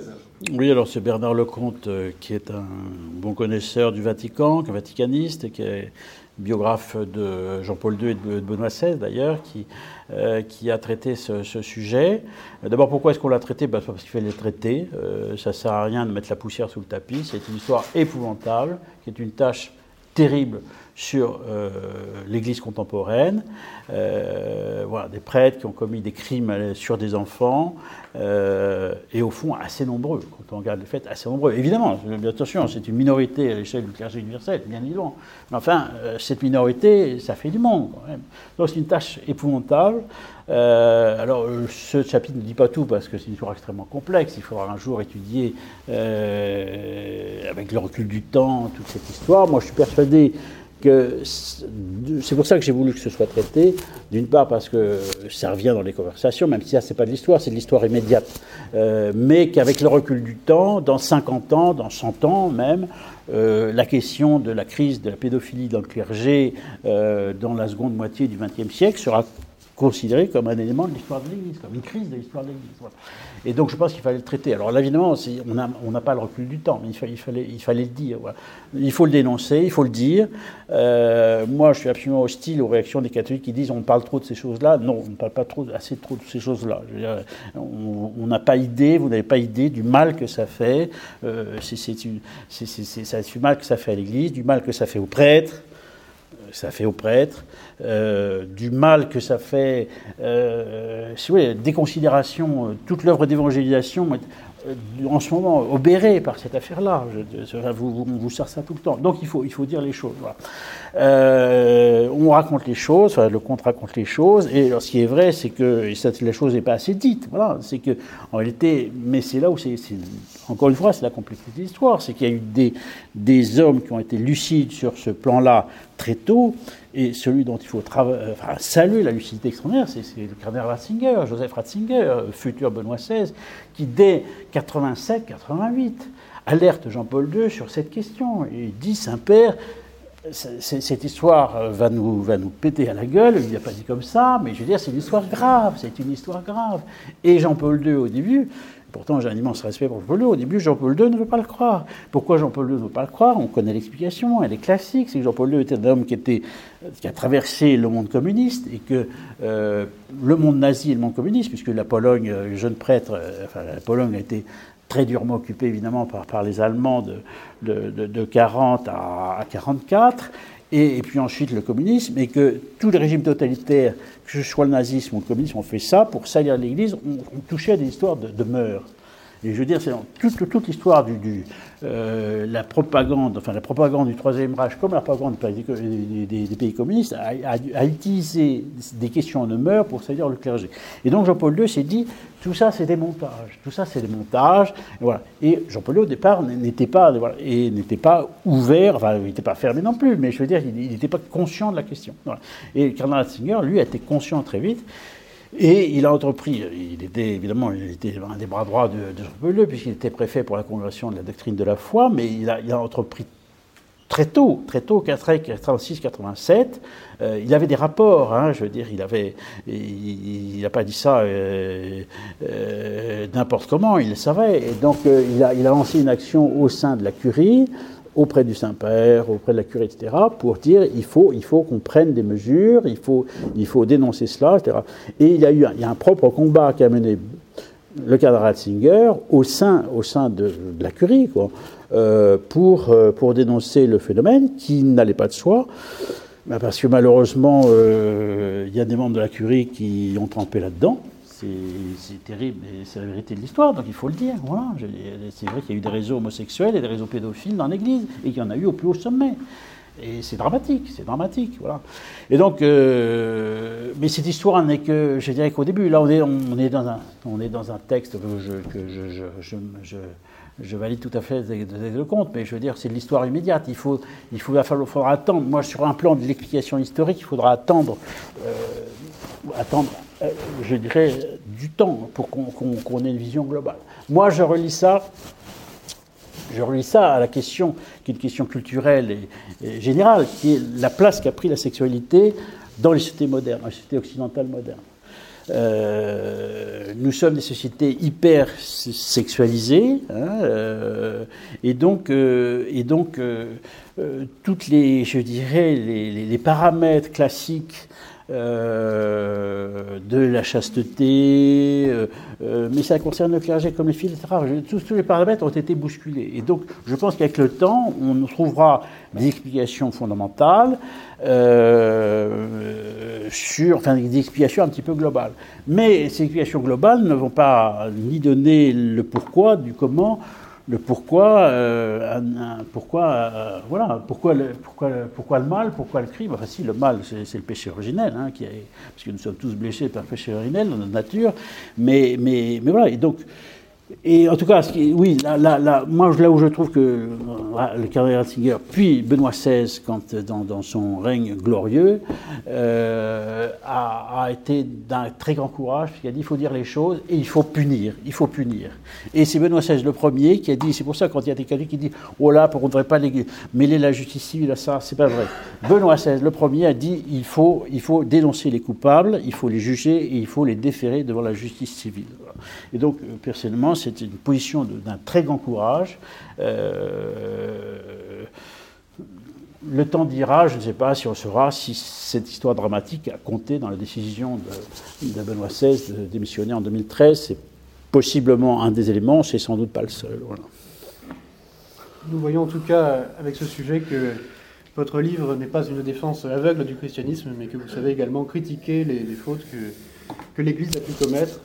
Oui, alors c'est Bernard Lecomte euh, qui est un bon connaisseur du Vatican, un vaticaniste, qui est biographe de Jean-Paul II et de Benoît XVI d'ailleurs, qui, euh, a traité ce, ce sujet. D'abord, pourquoi est-ce qu'on l'a traité? Ben, Parce qu'il fallait le traiter. Euh, ça ne sert à rien de mettre la poussière sous le tapis. C'est une histoire épouvantable, qui est une tâche terrible sur euh, l'Église contemporaine, euh, voilà, des prêtres qui ont commis des crimes sur des enfants, euh, et au fond assez nombreux, quand on regarde les faits, assez nombreux. Évidemment, attention, c'est une minorité à l'échelle du clergé universel, bien évidemment, mais enfin, cette minorité, ça fait du monde quand même. Donc c'est une tâche épouvantable. alors, ce chapitre ne dit pas tout parce que c'est une histoire extrêmement complexe. Il faudra un jour étudier, avec le recul du temps, toute cette histoire. Moi, je suis persuadé c'est pour ça que j'ai voulu que ce soit traité, d'une part parce que ça revient dans les conversations, même si ça c'est pas de l'histoire, c'est de l'histoire immédiate, euh, mais qu'avec le recul du temps, dans 50 ans, dans 100 ans même, euh, la question de la crise de la pédophilie dans le clergé euh, dans la seconde moitié du XXe siècle sera considérée comme un élément de l'histoire de l'Église, comme une crise de l'histoire de l'Église. Et donc je pense qu'il fallait le traiter. Alors évidemment, on n'a pas le recul du temps, mais il, fallait, il, fallait, le dire. Il faut le dénoncer, il faut le dire. Euh, moi, je suis absolument hostile aux réactions des catholiques qui disent on parle trop de ces choses-là. Non, on ne parle pas trop, assez trop de ces choses-là. On n'a pas idée, vous n'avez pas idée du mal que ça fait. Euh, c'est du mal que ça fait à l'Église, du mal que ça fait aux prêtres ça fait aux prêtres, euh, du mal que ça fait, euh, si vous voulez, déconsidération, euh, toute l'œuvre d'évangélisation en ce moment obéré par cette affaire-là. Vous, vous, sert ça tout le temps. Donc il faut, il faut dire les choses. Euh, on raconte les choses, le conte raconte les choses, et ce qui est vrai, c'est que la chose n'est pas assez dite. Voilà, c'est que en réalité, mais c'est là où c'est, encore une fois, c'est la complexité de l'histoire, c'est qu'il y a eu des, hommes qui ont été lucides sur ce plan-là très tôt, et celui dont il faut euh, saluer la lucidité extraordinaire, c'est le cardinal Ratzinger, Joseph Ratzinger, futur Benoît XVI, qui dès 87-88 alerte Jean-Paul II sur cette question. Il dit, Saint-Père, cette histoire va nous, va nous péter à la gueule, il n'a pas dit comme ça, mais je veux dire, c'est une histoire grave, c'est une histoire grave. Et Jean-Paul II, au début, Pourtant, j'ai un immense respect pour Jean-Paul II. Au début, Jean-Paul II ne veut pas le croire. Pourquoi Jean-Paul II ne veut pas le croire? On connaît l'explication, elle est classique. C'est que Jean-Paul II était un homme qui, a traversé le monde communiste et que euh, le monde nazi et le monde communiste, puisque la Pologne, euh, jeune prêtre, euh, enfin, la Pologne a été très durement occupée évidemment par, les Allemands de, de, de, de 40 à, à 44 et, puis ensuite le communisme, et que tous les régimes totalitaires, que ce soit le nazisme ou le communisme, ont fait ça pour salir l'Église, ont touché à des histoires de, de mœurs. Et je veux dire, c'est toute, l'histoire du, euh, la propagande, enfin la propagande du Troisième Reich, comme la propagande des, pays communistes, a, utilisé des questions de mœurs pour salir le clergé. Et donc Jean-Paul II s'est dit, tout ça c'est des montages, tout ça c'est des montages. Et, voilà. et Jean-Paul II au départ n'était pas, et n'était pas ouvert, enfin il n'était pas fermé non plus, mais je veux dire, il n'était pas conscient de la question. Et le cardinal Ratzinger, lui, a été conscient très vite. Et il a entrepris, il était évidemment il était un des bras droits de, Jean-Paul puisqu'il était préfet pour la congrégation de la doctrine de la foi, mais il a, entrepris très tôt, très tôt, 86, 87, euh, il avait des rapports, hein, je veux dire, il avait, il n'a pas dit ça euh, euh, n'importe comment, il le savait, et donc il a lancé une action au sein de la curie, auprès du Saint-Père, auprès de la curie, etc., pour dire il faut, il faut qu'on prenne des mesures, il faut, il faut dénoncer cela, etc. Et il y a eu un, il y a un propre combat qui a mené le cadre Ratzinger au sein, au sein de, la curie, euh, pour, euh, pour dénoncer le phénomène qui n'allait pas de soi. Ben parce que malheureusement, euh, il y a des membres de la curie qui ont trempé là-dedans, c'est terrible, c'est la vérité de l'histoire, donc il faut le dire. Voilà. C'est vrai qu'il y a eu des réseaux homosexuels et des réseaux pédophiles dans l'Église, et qu'il y en a eu au plus haut sommet. Et c'est dramatique, c'est dramatique, voilà. Et donc, euh, mais cette histoire n'est que, je dirais qu'au début, là, on est, on est, dans, un, on est dans un texte que je, valide tout à fait le compte, mais je veux dire, c'est l'histoire immédiate. Il, faut, il faudra attendre. Moi, sur un plan de l'explication historique, il faudra attendre, euh, attendre je dirais, du temps pour qu'on ait une vision globale. Moi, je relis ça. Je relis ça à la question, qui est une question culturelle et, générale, qui est la place qu'a pris la sexualité dans les sociétés modernes, dans les sociétés occidentales modernes. Euh, nous sommes des sociétés hyper sexualisées, hein, euh, et donc, euh, et donc euh, toutes les, je dirais, les paramètres classiques euh, de la chasteté, euh, euh, mais ça concerne le clergé comme les filles, etc. Tous, les paramètres ont été bousculés. Et donc, je pense qu'avec le temps, on trouvera des explications fondamentales sur, enfin, des explications un petit peu globales. Mais ces explications globales ne vont pas ni donner le pourquoi du comment le pourquoi, euh, pourquoi, euh, voilà, pourquoi le, pourquoi, pourquoi le mal, pourquoi le crime. Enfin, si le mal, c'est le péché originel, hein, qui est, parce que nous sommes tous blessés par le péché originel dans notre nature. Mais, mais, mais voilà. Et donc, et en tout cas, oui, là, où je trouve que euh, le cardinal Ratzinger, puis Benoît XVI, quand, dans, son règne glorieux, euh, a, été d'un très grand courage, puisqu'il a dit il faut dire les choses et il faut punir, il faut punir. Et c'est Benoît XVI le premier qui a dit, c'est pour ça quand il y a des catholiques qui disent oh là, on ne devrait pas mêler la justice civile à ça, c'est pas vrai. Benoît XVI le premier a dit il faut, il faut dénoncer les coupables, il faut les juger et il faut les déférer devant la justice civile. Et donc, euh, personnellement, c'est une position d'un très grand courage. Euh, le temps dira, je ne sais pas si on saura si cette histoire dramatique a compté dans la décision de, Benoît XVI de démissionner en 2013. C'est possiblement un des éléments, c'est sans doute pas le seul. Nous voyons en tout cas avec ce sujet que votre livre n'est pas une défense aveugle du christianisme, mais que vous savez également critiquer les, fautes que, que l'Église a pu commettre,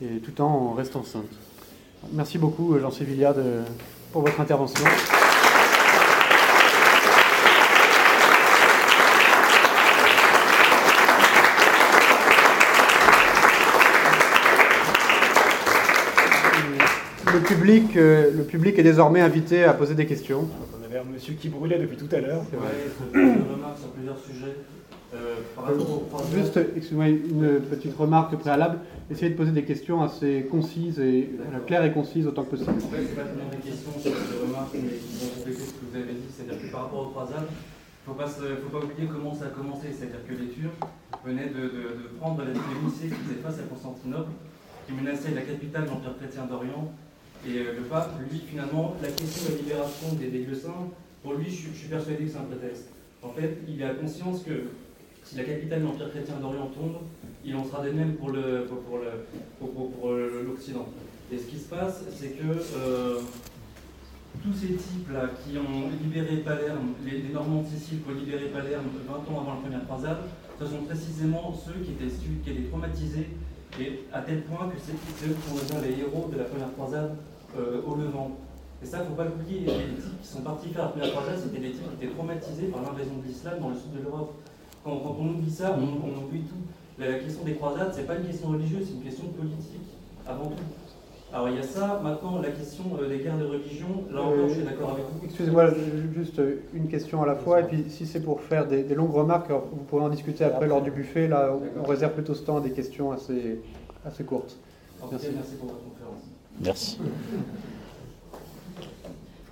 et tout en restant sainte. Merci beaucoup, Jean Sévilliard, pour votre intervention. Le public, euh, le public est désormais invité à poser des questions. On avait un monsieur qui brûlait depuis tout à l'heure. Ouais, une remarque sur plusieurs sujets. Euh, Juste, excusez-moi, une petite remarque préalable. Essayez de poser des questions assez concises et claires et concises autant que possible. En fait, c'est pas tellement des questions, c'est des remarques qui vont compléter ce que vous avez dit. C'est-à-dire que par rapport aux croisades, il ne faut pas oublier comment ça a commencé. C'est-à-dire que les Turcs venaient de, de, de prendre les lycées qui faisaient face à Constantinople, qui menaçaient la capitale de l'Empire chrétien d'Orient. Et euh, le pape, lui, finalement, la question de la libération des, des lieux saints, pour lui, je, je suis persuadé que c'est un prétexte. En fait, il a conscience que si la capitale de l'Empire chrétien d'Orient tombe, il en sera de même pour l'Occident. Et ce qui se passe, c'est que euh, tous ces types-là qui ont libéré Palerme, les, Normands de Sicile qui ont libéré Palerme 20 ans avant la première croisade, ce sont précisément ceux qui étaient, qui étaient traumatisés, et à tel point que c'est eux qui sont les héros de la première croisade euh, au Levant. Et ça, il ne faut pas l'oublier, les types qui sont partis faire la première croisade, c'était des types qui étaient traumatisés par l'invasion de l'islam dans le sud de l'Europe. Quand, on oublie ça, on, oublie tout. La, question des croisades, c'est pas une question religieuse, c'est une question politique, avant tout. Alors il y a ça, maintenant la question euh, des guerres de religion, là encore je suis d'accord avec vous. Excusez-moi, juste une question à la fois, et puis si c'est pour faire des, longues remarques, vous pourrez en discuter après, lors du buffet, là on, réserve plutôt ce temps à des questions assez, assez courtes. merci. merci pour votre conférence. Merci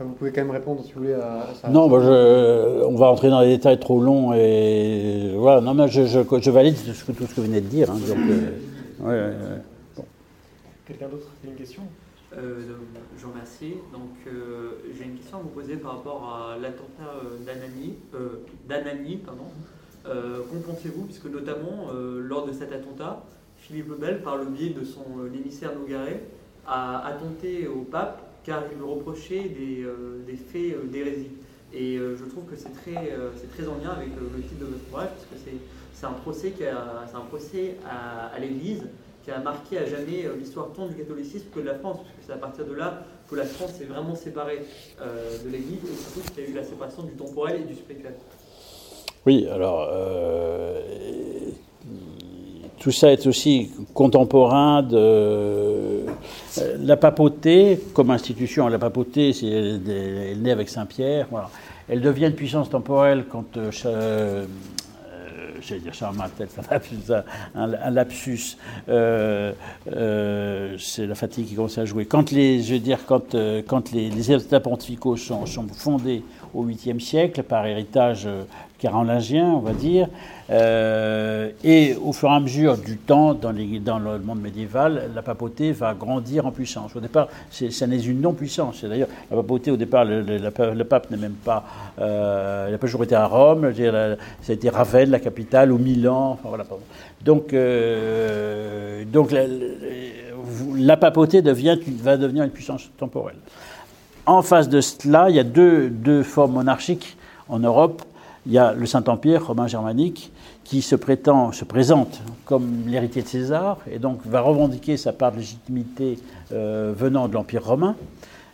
vous pouvez quand même répondre si vous voulez à, ça. Non, bah, je, on va entrer dans les détails trop longs et voilà. Non, mais je, je, valide tout ce, que, tout ce que vous venez de dire. Hein, donc, euh, Quelqu'un d'autre a une question? Euh, Je vous remercie. Donc, euh, j'ai une question à vous poser par rapport à l'attentat d'Anani. d'Anani pardon. Qu'en pensez-vous? Puisque notamment, lors de cet attentat, Philippe Lebel, par le biais de son émissaire Nogaret, a attenté au pape car il me reprochait des, euh, des faits euh, d'hérésie. Et euh, je trouve que c'est très, c'est très en lien avec le titre de votre ouvrage, parce que c'est un procès, qui a, un procès à, l'Église qui a marqué à jamais l'histoire tant du catholicisme que de la France, parce que c'est à partir de là que la France s'est vraiment séparée de l'Église, et surtout qu'il y a eu la séparation du temporel et du spirituel. Oui, alors tout ça est aussi contemporain de euh, la papauté comme institution. La papauté, elle, naît avec Saint-Pierre. Elle devient une puissance temporelle quand euh, euh j'allais dire ça peut-être un, lapsus, euh, c'est la fatigue qui commence à jouer. Quand les, je veux dire, quand, quand les, les États pontificaux sont, sont, fondés au 8e siècle par héritage carolingien, on va dire. Euh, et au fur et à mesure du temps, dans, le monde médiéval, la papauté va grandir en puissance. Au départ, ça n'est une non-puissance. D'ailleurs, la papauté, au départ, le, pape n'est même pas. Euh, il n'a pas toujours été à Rome. Ça a été Ravenne, la capitale, ou Milan. Donc, euh, donc la, la, papauté devient, va devenir une puissance temporelle. En face de cela, il y a deux, deux formes monarchiques en Europe il y a le Saint-Empire romain germanique qui se prétend, se présente comme l'héritier de César et donc va revendiquer sa part de légitimité euh, venant de l'Empire romain.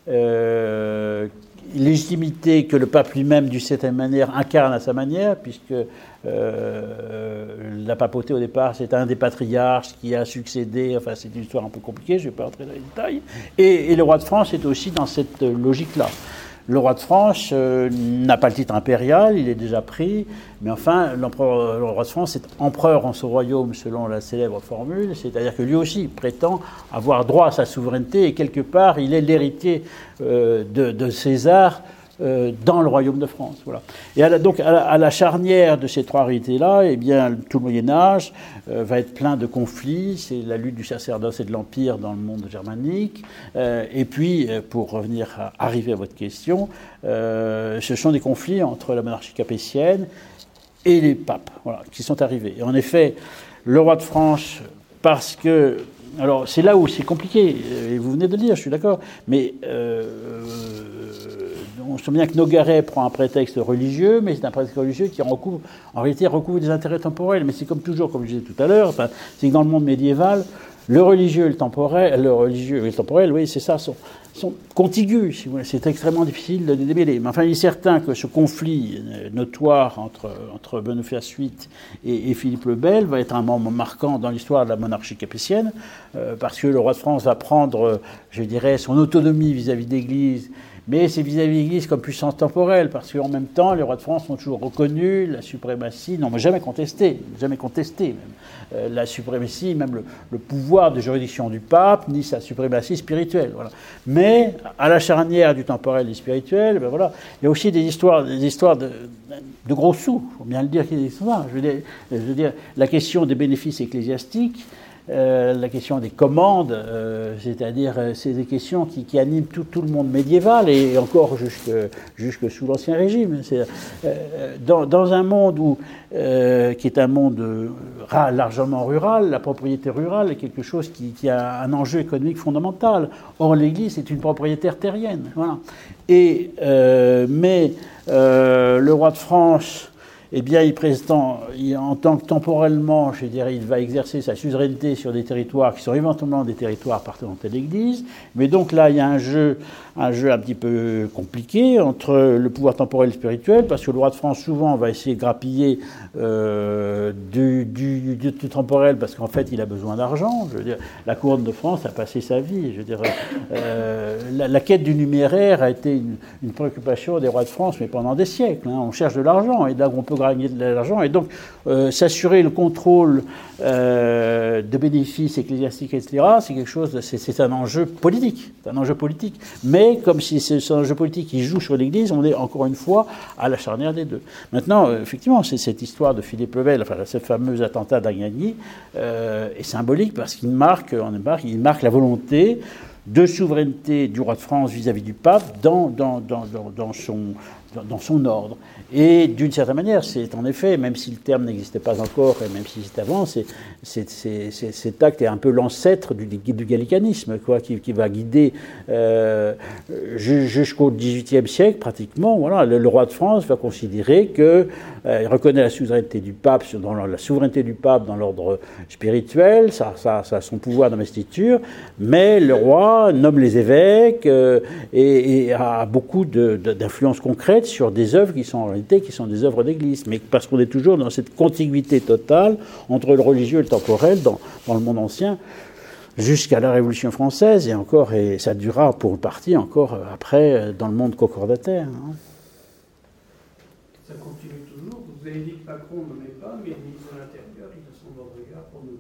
Euh, légitimité que le pape lui-même, d'une certaine manière, incarne à sa manière, puisque euh, la papauté au départ, c'est un des patriarches qui a succédé, enfin c'est une histoire un peu compliquée, je ne vais pas entrer dans les détails, et le roi de France est aussi dans cette logique-là. Le roi de France euh, n'a pas le titre impérial, il est déjà pris, mais enfin, le roi de France est empereur en son royaume selon la célèbre formule, c'est-à-dire que lui aussi prétend avoir droit à sa souveraineté et quelque part, il est l'héritier euh, de, César euh, dans le royaume de France. Voilà. Et donc à la, charnière de ces trois réalités-là, eh bien, tout le Moyen Âge euh, va être plein de conflits. C'est la lutte du sacerdoce et de l'empire dans le monde germanique. Euh, et puis, pour revenir à, arriver à votre question, ce sont des conflits entre la monarchie capétienne et les papes, voilà, qui sont arrivés. Et en effet, le roi de France, parce que alors c'est là où c'est compliqué, et vous venez de le dire, je suis d'accord, mais on se souvient que Nogaret prend un prétexte religieux, mais c'est un prétexte religieux qui recouvre, en réalité recouvre des intérêts temporels. Mais c'est comme toujours, comme je disais tout à l'heure, c'est que dans le monde médiéval, le religieux et le temporel, le religieux et le temporel, oui, c'est ça, sont, sont contigus. c'est extrêmement difficile de les démêler. Mais enfin, il est certain que ce conflit notoire entre, entre Boniface VIII et, Philippe le Bel va être un moment marquant dans l'histoire de la monarchie capétienne, euh, parce que le roi de France va prendre, je dirais, son autonomie vis-à-vis de l'Église mais c'est vis-à-vis de l'Église comme puissance temporelle, parce qu'en même temps, les rois de France ont toujours reconnu la suprématie, non, mais jamais contesté, jamais contesté même, euh, la suprématie, même le, pouvoir de juridiction du pape, ni sa suprématie spirituelle. Mais à la charnière du temporel et du spirituel, ben voilà, il y a aussi des histoires, des histoires de, gros sous, il faut bien le dire. Je veux dire, je veux dire la question des bénéfices ecclésiastiques, euh, la question des commandes, euh, c'est-à-dire euh, c'est des questions qui, animent tout, le monde médiéval et encore jusque, sous l'Ancien Régime. Dans, dans, un monde qui est un monde largement rural, la propriété rurale est quelque chose qui, qui a un enjeu économique fondamental. Or, l'Église est une propriétaire terrienne. Voilà. Et, mais le roi de France eh bien, il prétend, en tant que temporellement, je dirais, il va exercer sa suzeraineté sur des territoires qui sont éventuellement des territoires appartenant à l'Église. Mais donc là, il y a un jeu, un jeu un petit peu compliqué entre le pouvoir temporel et spirituel, parce que le roi de France, souvent, va essayer de grappiller euh, du, temporel, parce qu'en fait, il a besoin d'argent. Je veux dire, la couronne de France a passé sa vie. Je veux dire, euh, la, quête du numéraire a été une, préoccupation des rois de France, mais pendant des siècles. Hein. On cherche de l'argent, et là, on peut gagner de l'argent. Et donc, euh, s'assurer le contrôle euh, de bénéfices ecclésiastiques, etc., c'est quelque chose, c'est un enjeu politique. Un enjeu politique. Mais comme si c'est un enjeu politique qui joue sur l'Église, on est encore une fois à la charnière des deux. Maintenant, euh, effectivement, c'est cette histoire de Philippe Lebel, enfin, ce fameux attentat d'Agnagny, est symbolique parce qu'il marque, il marque la volonté de souveraineté du roi de France vis-à-vis du pape dans, dans, dans, dans son, dans son ordre. Et d'une certaine manière, c'est en effet, même si le terme n'existait pas encore, et même si c'est avant, c'est, cet acte est un peu l'ancêtre du, gallicanisme, quoi, qui, va guider euh, jusqu'au XVIIIe siècle, pratiquement. Voilà, le, roi de France va considérer que il reconnaît la souveraineté du pape, dans la souveraineté du pape dans l'ordre spirituel, ça, a son pouvoir d'investiture, mais le roi nomme les évêques euh, et, a beaucoup d'influence concrète sur des œuvres qui sont en réalité qui sont des œuvres d'église, mais parce qu'on est toujours dans cette contiguïté totale entre le religieux et le temporel dans, le monde ancien jusqu'à la Révolution française et encore, et ça durera pour une partie encore après dans le monde concordataire. Hein. Vous Macron ne met pas, mais le ministre de l'Intérieur, il a son regard pour nommer.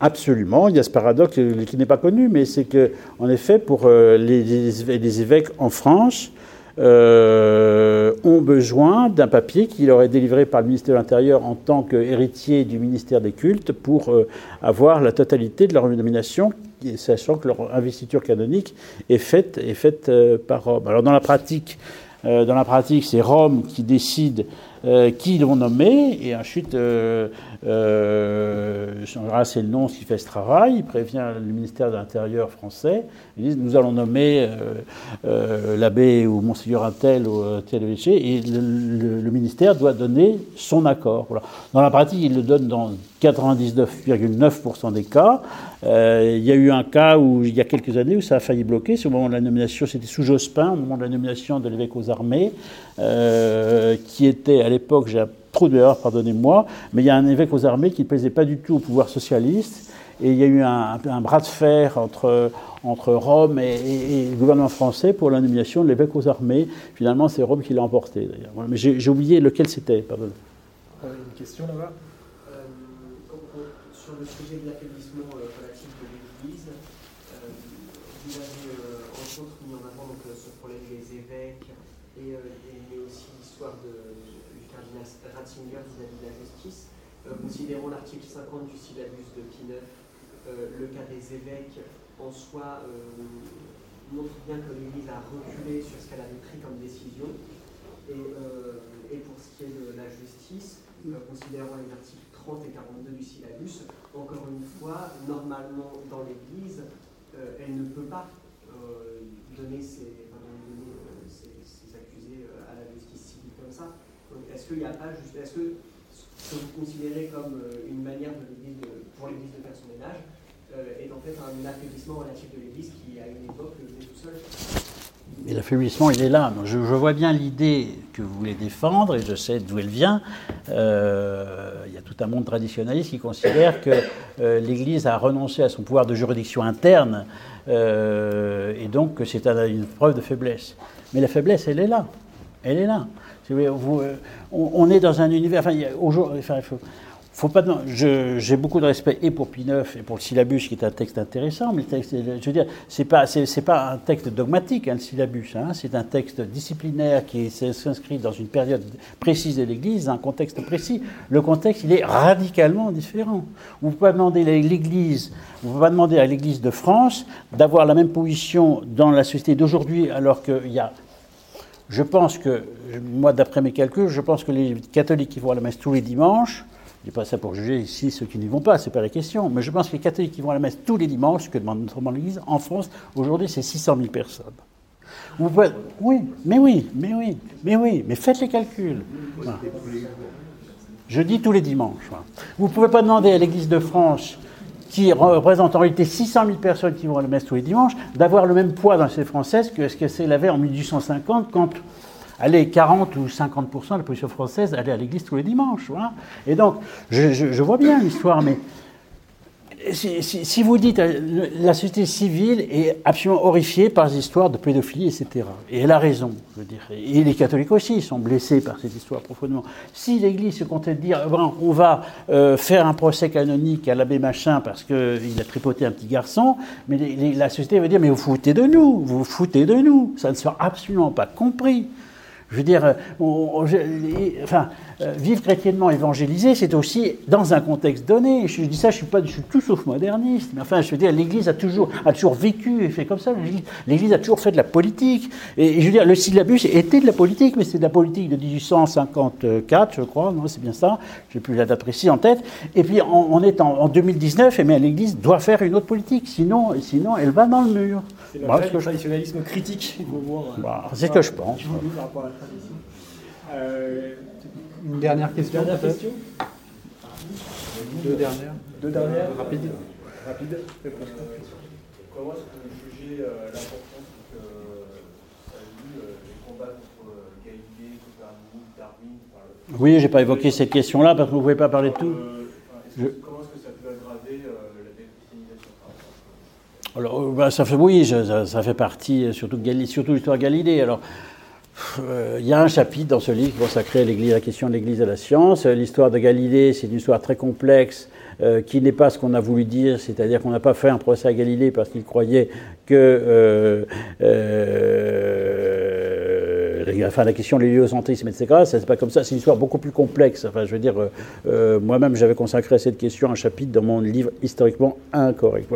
Absolument, il y a ce paradoxe qui n'est pas connu, mais c'est que, en effet, pour euh, les, évêques en France, euh, ont besoin d'un papier qui leur est délivré par le ministère de l'Intérieur en tant qu'héritier du ministère des cultes pour euh, avoir la totalité de leur nomination, sachant que leur investiture canonique est faite, est par Rome. Alors dans la pratique, c'est Rome qui décide qui l'ont nommé, et ensuite euh, c'est le nom qui fait ce travail. Il prévient le ministère de l'Intérieur français. Ils disent nous allons nommer euh, euh, l'abbé ou monseigneur Intel ou euh, tel et le, ministère doit donner son accord. Dans la pratique, il le donne dans 99,9% des cas. Euh, il y a eu un cas où, il y a quelques années, où ça a failli bloquer. Au moment de la nomination, c'était sous Jospin, au moment de la nomination de l'évêque aux armées, qui était à l'époque, j'ai trop d'erreurs, pardonnez-moi, mais il y a un évêque aux armées qui ne plaisait pas du tout au pouvoir socialiste. Et il y a eu un, bras de fer entre, entre Rome et, le gouvernement français pour la nomination de l'évêque aux armées. Finalement, c'est Rome qui l'a emporté, d'ailleurs. mais j'ai oublié lequel c'était, pardon. Une question là-bas sur le sujet de l'affaiblissement euh, relatif de l'Église, euh, vous avez euh, entre autres mis en avant donc, ce problème des évêques, et, aussi l'histoire cardinal Ratzinger vis-à-vis de la justice. considérons l'article 50 du syllabus de Pie IX, le cas des évêques en soi montre bien que l'Église a reculé sur ce qu'elle avait pris comme décision. Et, pour ce qui est de la justice, considérons les articles 30 et 42 du syllabus, encore une fois, normalement dans l'Église, euh, elle ne peut pas euh, donner, ses, euh, ses, accusés à la justice civile comme ça. Est-ce qu'il n'y a pas juste, est-ce que ce que vous considérez comme une manière de pour l'Église de faire son ménage est en fait un affaiblissement relatif de l'Église qui à une époque venait tout seul? Mais l'affaiblissement, il est là. Je, vois bien l'idée que vous voulez défendre, et je sais d'où elle vient. Euh, il y a tout un monde traditionnaliste qui considère que euh, l'Église a renoncé à son pouvoir de juridiction interne, euh, et donc que c'est une preuve de faiblesse. Mais la faiblesse, elle est là. Elle est là. Vous, on, est dans un univers. Enfin, aujourd'hui, faut, faut pas. J'ai beaucoup de respect et pour Pineuf et pour le syllabus, qui est un texte intéressant, mais texte, je veux dire, c'est pas c'est pas un texte dogmatique, hein, le syllabus. Hein, c'est un texte disciplinaire qui s'inscrit dans une période précise de l'Église, un contexte précis. Le contexte, il est radicalement différent. Vous ne pouvez demander à l'Église, vous pouvez pas demander à l'Église de France d'avoir la même position dans la société d'aujourd'hui, alors qu'il y a je pense que, moi, d'après mes calculs, je pense que les catholiques qui vont à la messe tous les dimanches, je dis pas ça pour juger ici ceux qui n'y vont pas, c'est pas la question. Mais je pense que les catholiques qui vont à la messe tous les dimanches, que demande notre l'Église, en France, aujourd'hui, c'est 600 000 personnes. Oui, mais oui, mais oui, mais oui, mais faites les calculs. Je dis tous les dimanches. Vous ne pouvez pas demander à l'Église de France, qui représente en réalité 600 000 personnes qui vont à la messe tous les dimanches, d'avoir le même poids dans ces françaises que ce qu'elle avait en 1850 quand allez, 40 ou 50% de la population française allait à l'église tous les dimanches. Voilà. Et donc, je, vois bien l'histoire, mais si, vous dites euh, la société civile est absolument horrifiée par les histoires de pédophilie, etc. Et elle a raison, je veux dire. Et les catholiques aussi sont blessés par cette histoire profondément. Si l'Église se comptait de dire, bon, on va euh, faire un procès canonique à l'abbé machin parce qu'il a tripoté un petit garçon, mais la société va dire, mais vous foutez de nous, vous foutez de nous. Ça ne sera absolument pas compris. Je veux dire, enfin, euh, vivre chrétiennement évangélisé, c'est aussi dans un contexte donné. Je, dis ça, je suis pas, je suis tout sauf moderniste. Mais enfin, je veux dire, l'Église a toujours, a toujours vécu et fait comme ça. L'Église a toujours fait de la politique. Et, je veux dire, le syllabus était de la politique, mais c'est de la politique de 1854, je crois. Non, c'est bien ça. J'ai plus la date précise en tête. Et puis, on, est en, 2019, et mais l'Église doit faire une autre politique. Sinon, sinon, elle va dans le mur. C'est le traditionnalisme critique. Bah, c'est ce que je pense. Euh, une dernière question Dernière question Deux dernières. Deux dernières Rapide. Rapide. Comment est-ce que vous jugez euh, l'importance que ça a eu les combats contre Galilée, Copernic, Darwin Oui, j'ai pas évoqué cette question-là parce que vous ne pouvez pas parler de tout. Euh, comment est-ce que ça peut aggraver la alors, bah, ça fait, oui, ça, ça, fait partie, surtout, surtout l'histoire de Galilée. Alors, euh, il y a un chapitre dans ce livre consacré à, la question de l'Église et la science. L'histoire de Galilée, c'est une histoire très complexe euh, qui n'est pas ce qu'on a voulu dire, c'est-à-dire qu'on n'a pas fait un procès à Galilée parce qu'il croyait que euh, enfin, la question de l'héliocentrisme, etc., c'est pas comme ça, c'est une histoire beaucoup plus complexe. Enfin, je veux dire, euh, euh, moi-même, j'avais consacré à cette question un chapitre dans mon livre historiquement incorrect.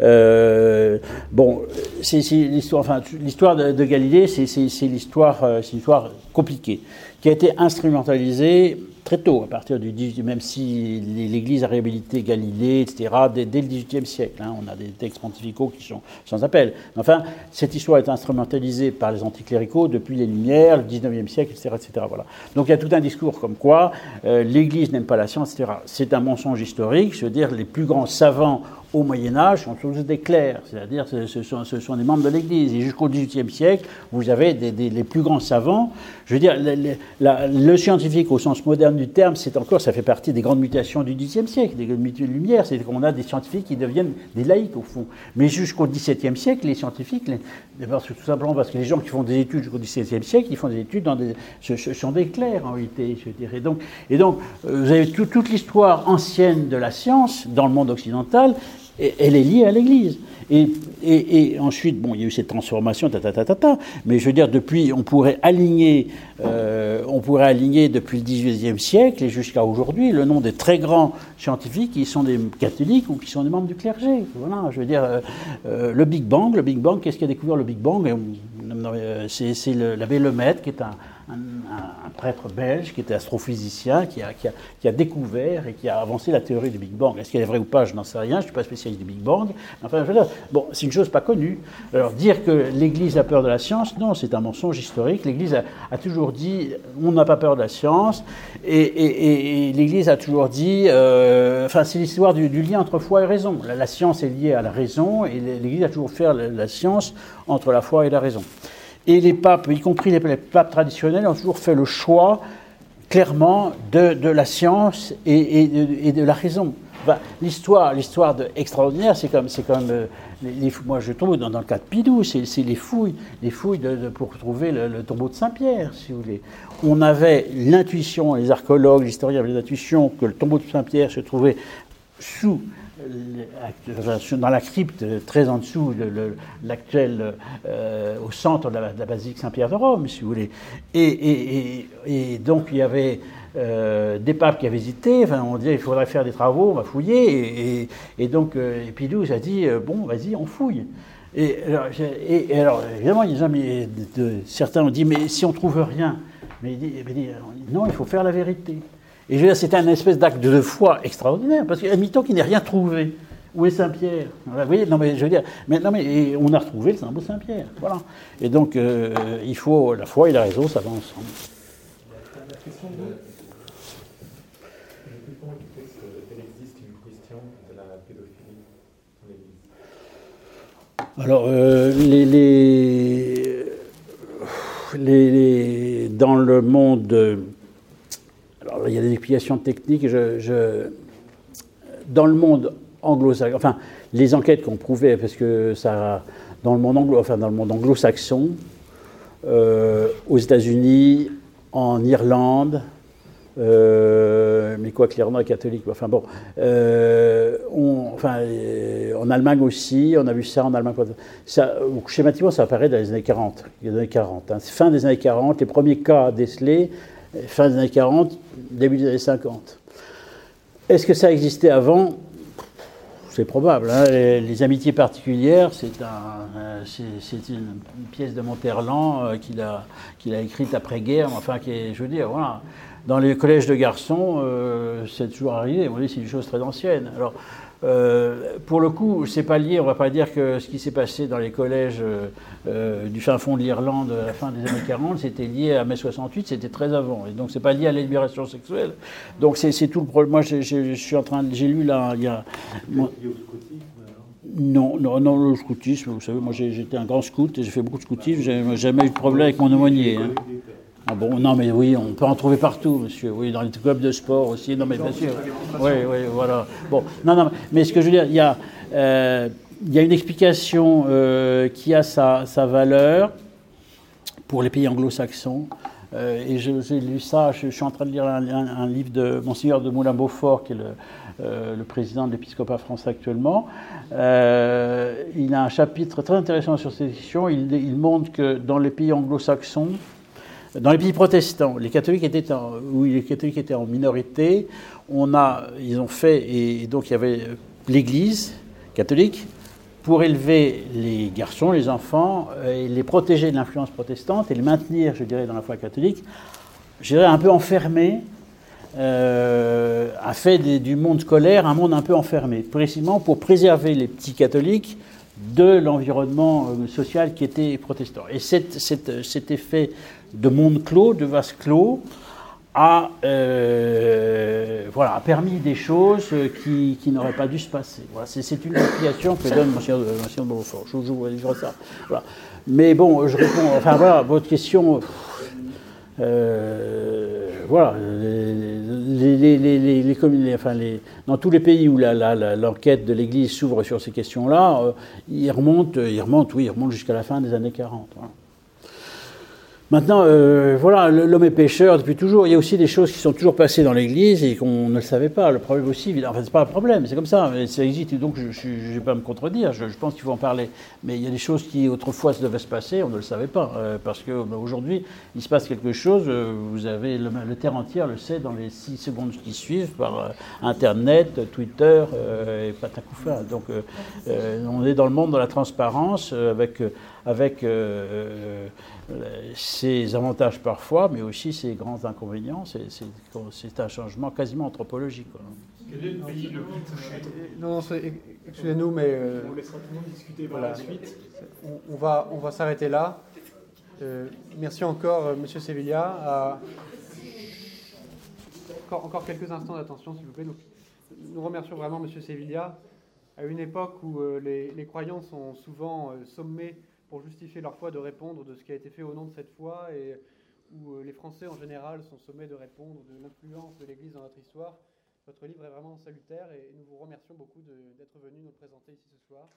Euh, bon, c'est l'histoire, enfin, l'histoire de, de Galilée, c'est l'histoire, c'est une histoire compliquée, qui a été instrumentalisée très tôt, à partir du 18, même si l'Église a réhabilité Galilée, etc., dès, dès le XVIIIe siècle. hein. on a des textes pontificaux qui sont sans appel. Enfin, cette histoire est instrumentalisée par les anticléricaux depuis les Lumières, le XIXe siècle, etc., etc. Voilà. Donc il y a tout un discours comme quoi euh, l'Église n'aime pas la science, etc. C'est un mensonge historique. Je veux dire, les plus grands savants au Moyen Âge sont tous des clercs, c'est-à-dire ce, sont, ce sont des membres de l'Église. Et jusqu'au XVIIIe siècle, vous avez des, les plus grands savants. Je veux dire, le, scientifique au sens moderne du terme, c'est encore, ça fait partie des grandes mutations du XVIIIe siècle, des grandes mutations de lumière. C'est qu'on a des scientifiques qui deviennent des laïcs au fond. Mais jusqu'au XVIIe siècle, les scientifiques, d'abord, tout simplement parce que les gens qui font des études jusqu'au XVIIe siècle, ils font des études dans des, ce, ce sont des clercs en réalité, je dirais. Donc, et donc, euh, vous avez tout- toute l'histoire ancienne de la science dans le monde occidental elle est liée à l'Église. Et, ensuite, bon, il y a eu cette transformation, ta, ta, mais je veux dire, depuis, on pourrait aligner, euh, on pourrait aligner depuis le XVIIIe siècle et jusqu'à aujourd'hui le nom des très grands scientifiques qui sont des catholiques ou qui sont des membres du clergé. Voilà, je veux dire, euh, euh, le Big Bang, le Big Bang, qu'est-ce qui a découvert le Big Bang? C'est l'abbé Lemaitre qui est un, un- prêtre belge qui était astrophysicien, qui a, découvert et qui a avancé la théorie du Big Bang. Est-ce qu'elle est vraie ou pas Je n'en sais rien, je ne suis pas spécialiste du Big Bang. Enfin, bon, c'est une chose pas connue. Alors, dire que l'Église a peur de la science, non, c'est un mensonge historique. L'Église a, toujours dit, on n'a pas peur de la science, et, l'Église a toujours dit, euh, enfin, c'est l'histoire du, lien entre foi et raison. La, science est liée à la raison, et l'Église a toujours fait la science entre la foi et la raison. Et les papes, y compris les, papes traditionnels, ont toujours fait le choix clairement de, de la science et, et de, la raison. Enfin, l'histoire, l'histoire extraordinaire, c'est comme, c'est comme euh, les, les moi je trouve dans, dans le cas de Pidou, c'est, les fouilles, les fouilles de, de- pour trouver le, le tombeau de Saint-Pierre, si vous voulez. On avait l'intuition, les archéologues, les historiens avaient l'intuition que le tombeau de Saint-Pierre se trouvait sous dans la crypte très en dessous, l'actuel, euh, au centre de la, de basilique Saint-Pierre de Rome, si vous voulez. Et, donc il y avait euh, des papes qui avaient hésité, on disait il faudrait faire des travaux, on va fouiller, et, donc euh, Épidouze a dit euh, bon, vas-y, on fouille. Et alors, évidemment, certains ont dit mais si on trouve rien, mais il dit, non, il faut faire la vérité. Et je veux dire, c'était un espèce d'acte de foi extraordinaire, parce qu'admettons qu'il n'ait rien trouvé. Où est Saint-Pierre? Vous voyez, non mais je veux dire, mais, non, mais et on a retrouvé le symbole Saint-Pierre. Voilà. Et donc, euh, il faut la foi et la raison, ça va ensemble. Alors, euh, les, les, dans le monde, euh, il y a des explications techniques. Dans le monde anglo-saxon, enfin, les enquêtes qu'on prouvait, parce que ça, dans le monde anglo, enfin, dans le monde anglo-saxon, euh, aux États-Unis, en Irlande, euh, mais quoi que l'Irlande est catholique. Enfin bon, euh, en Allemagne aussi, on a vu ça en Allemagne. Ça, schématiquement, ça apparaît dans les années 40. Les années 40 hein. Fin des années 40, les premiers cas décelés, fin des années 40, début des années 50. Est-ce que ça existait avant? C'est probable. hein. Les, amitiés particulières, euh, c'est- une, pièce de Monterland euh, qu'il a, qu'il a écrite après-guerre. Enfin, qui est, je veux dire, voilà. Dans les collèges de garçons, euh, c'est toujours arrivé. Vous voyez, c'est une chose très ancienne. Alors, euh, pour le coup, c'est pas lié. On va pas dire que ce qui s'est passé dans les collèges euh, euh, du fin fond de l'Irlande à la fin des années 40, c'était lié à mai 68. C'était très avant. Et donc, c'est pas lié à la libération sexuelle. Donc, c'est tout le problème. Moi, je suis en train, j'ai lu là, il y a. moi- non, non, non, le scoutisme, vous savez, moi j'étais un grand scout et j'ai fait beaucoup de scoutisme, j'ai jamais eu de problème avec mon aumônier. hein. Ah bon, non, mais oui, on peut en trouver partout, monsieur. Oui, dans les clubs de sport aussi. Non, mais bien sûr. Oui, oui, voilà. Bon, non, non, mais ce que je veux dire, il y a, euh, il y a une explication euh, qui a sa, valeur pour les pays anglo-saxons. Euh, et j'ai lu ça, je, suis en train de lire un, livre de Monseigneur de Moulin-Beaufort, qui est le, président de l'épiscopat français actuellement. Il a un chapitre très intéressant sur cette question. Il montre que dans les pays anglo-saxons, dans les pays protestants, les catholiques étaient en, où les catholiques étaient en minorité, on a, ils ont fait, et donc il y avait l'Église catholique pour élever les garçons, les enfants, euh, et les protéger de l'influence protestante et les maintenir, je dirais, dans la foi catholique, je dirais un peu enfermés, euh, a fait du monde scolaire un monde un peu enfermé, précisément pour préserver les petits catholiques de l'environnement euh, social qui était protestant. Et cet, effet de monde clos, de vase clos, a, euh, voilà, a permis des choses qui, qui n'auraient pas dû se passer. Voilà, c'est une explication que donne M. de Beaufort. Je, vous livre ça. Voilà. Mais bon, je réponds. Enfin voilà, votre question. Euh, voilà, les, les, les, dans tous les pays où l'enquête de l'Église s'ouvre sur ces questions-là, euh, il remonte, oui, jusqu'à la fin des années 40. Maintenant, euh, voilà, l'homme est pécheur depuis toujours. Il y a aussi des choses qui sont toujours passées dans l'Église et qu'on ne le savait pas. Le problème aussi, enfin, c'est pas un problème, c'est comme ça. Ça existe, donc je ne vais pas me contredire. Je, pense qu'il faut en parler. Mais il y a des choses qui autrefois devaient se passer, on ne le savait pas, euh, parce qu'aujourd'hui, il se passe quelque chose. Euh, vous avez le, terre entière le sait dans les six secondes qui suivent par Internet, Twitter et patacoufa. Donc, on est dans le monde de la transparence avec avec ses avantages parfois, mais aussi ses grands inconvénients. C'est un changement quasiment anthropologique. Quel est le pays le plus touché? Non, excusez-nous, mais. Euh, on laissera tout le monde discuter par la suite. On, va, on va s'arrêter là. merci encore, Monsieur Sevilla. Encore, encore, quelques instants d'attention, s'il vous plaît. nous remercions vraiment Monsieur Sevilla. À une époque où les, les, croyants sont souvent sommés pour justifier leur foi de répondre de ce qui a été fait au nom de cette foi et où euh, les Français en général sont sommés de répondre de l'influence de l'Église dans notre histoire. Votre livre est vraiment salutaire et nous vous remercions beaucoup d'être venu nous présenter ici ce soir.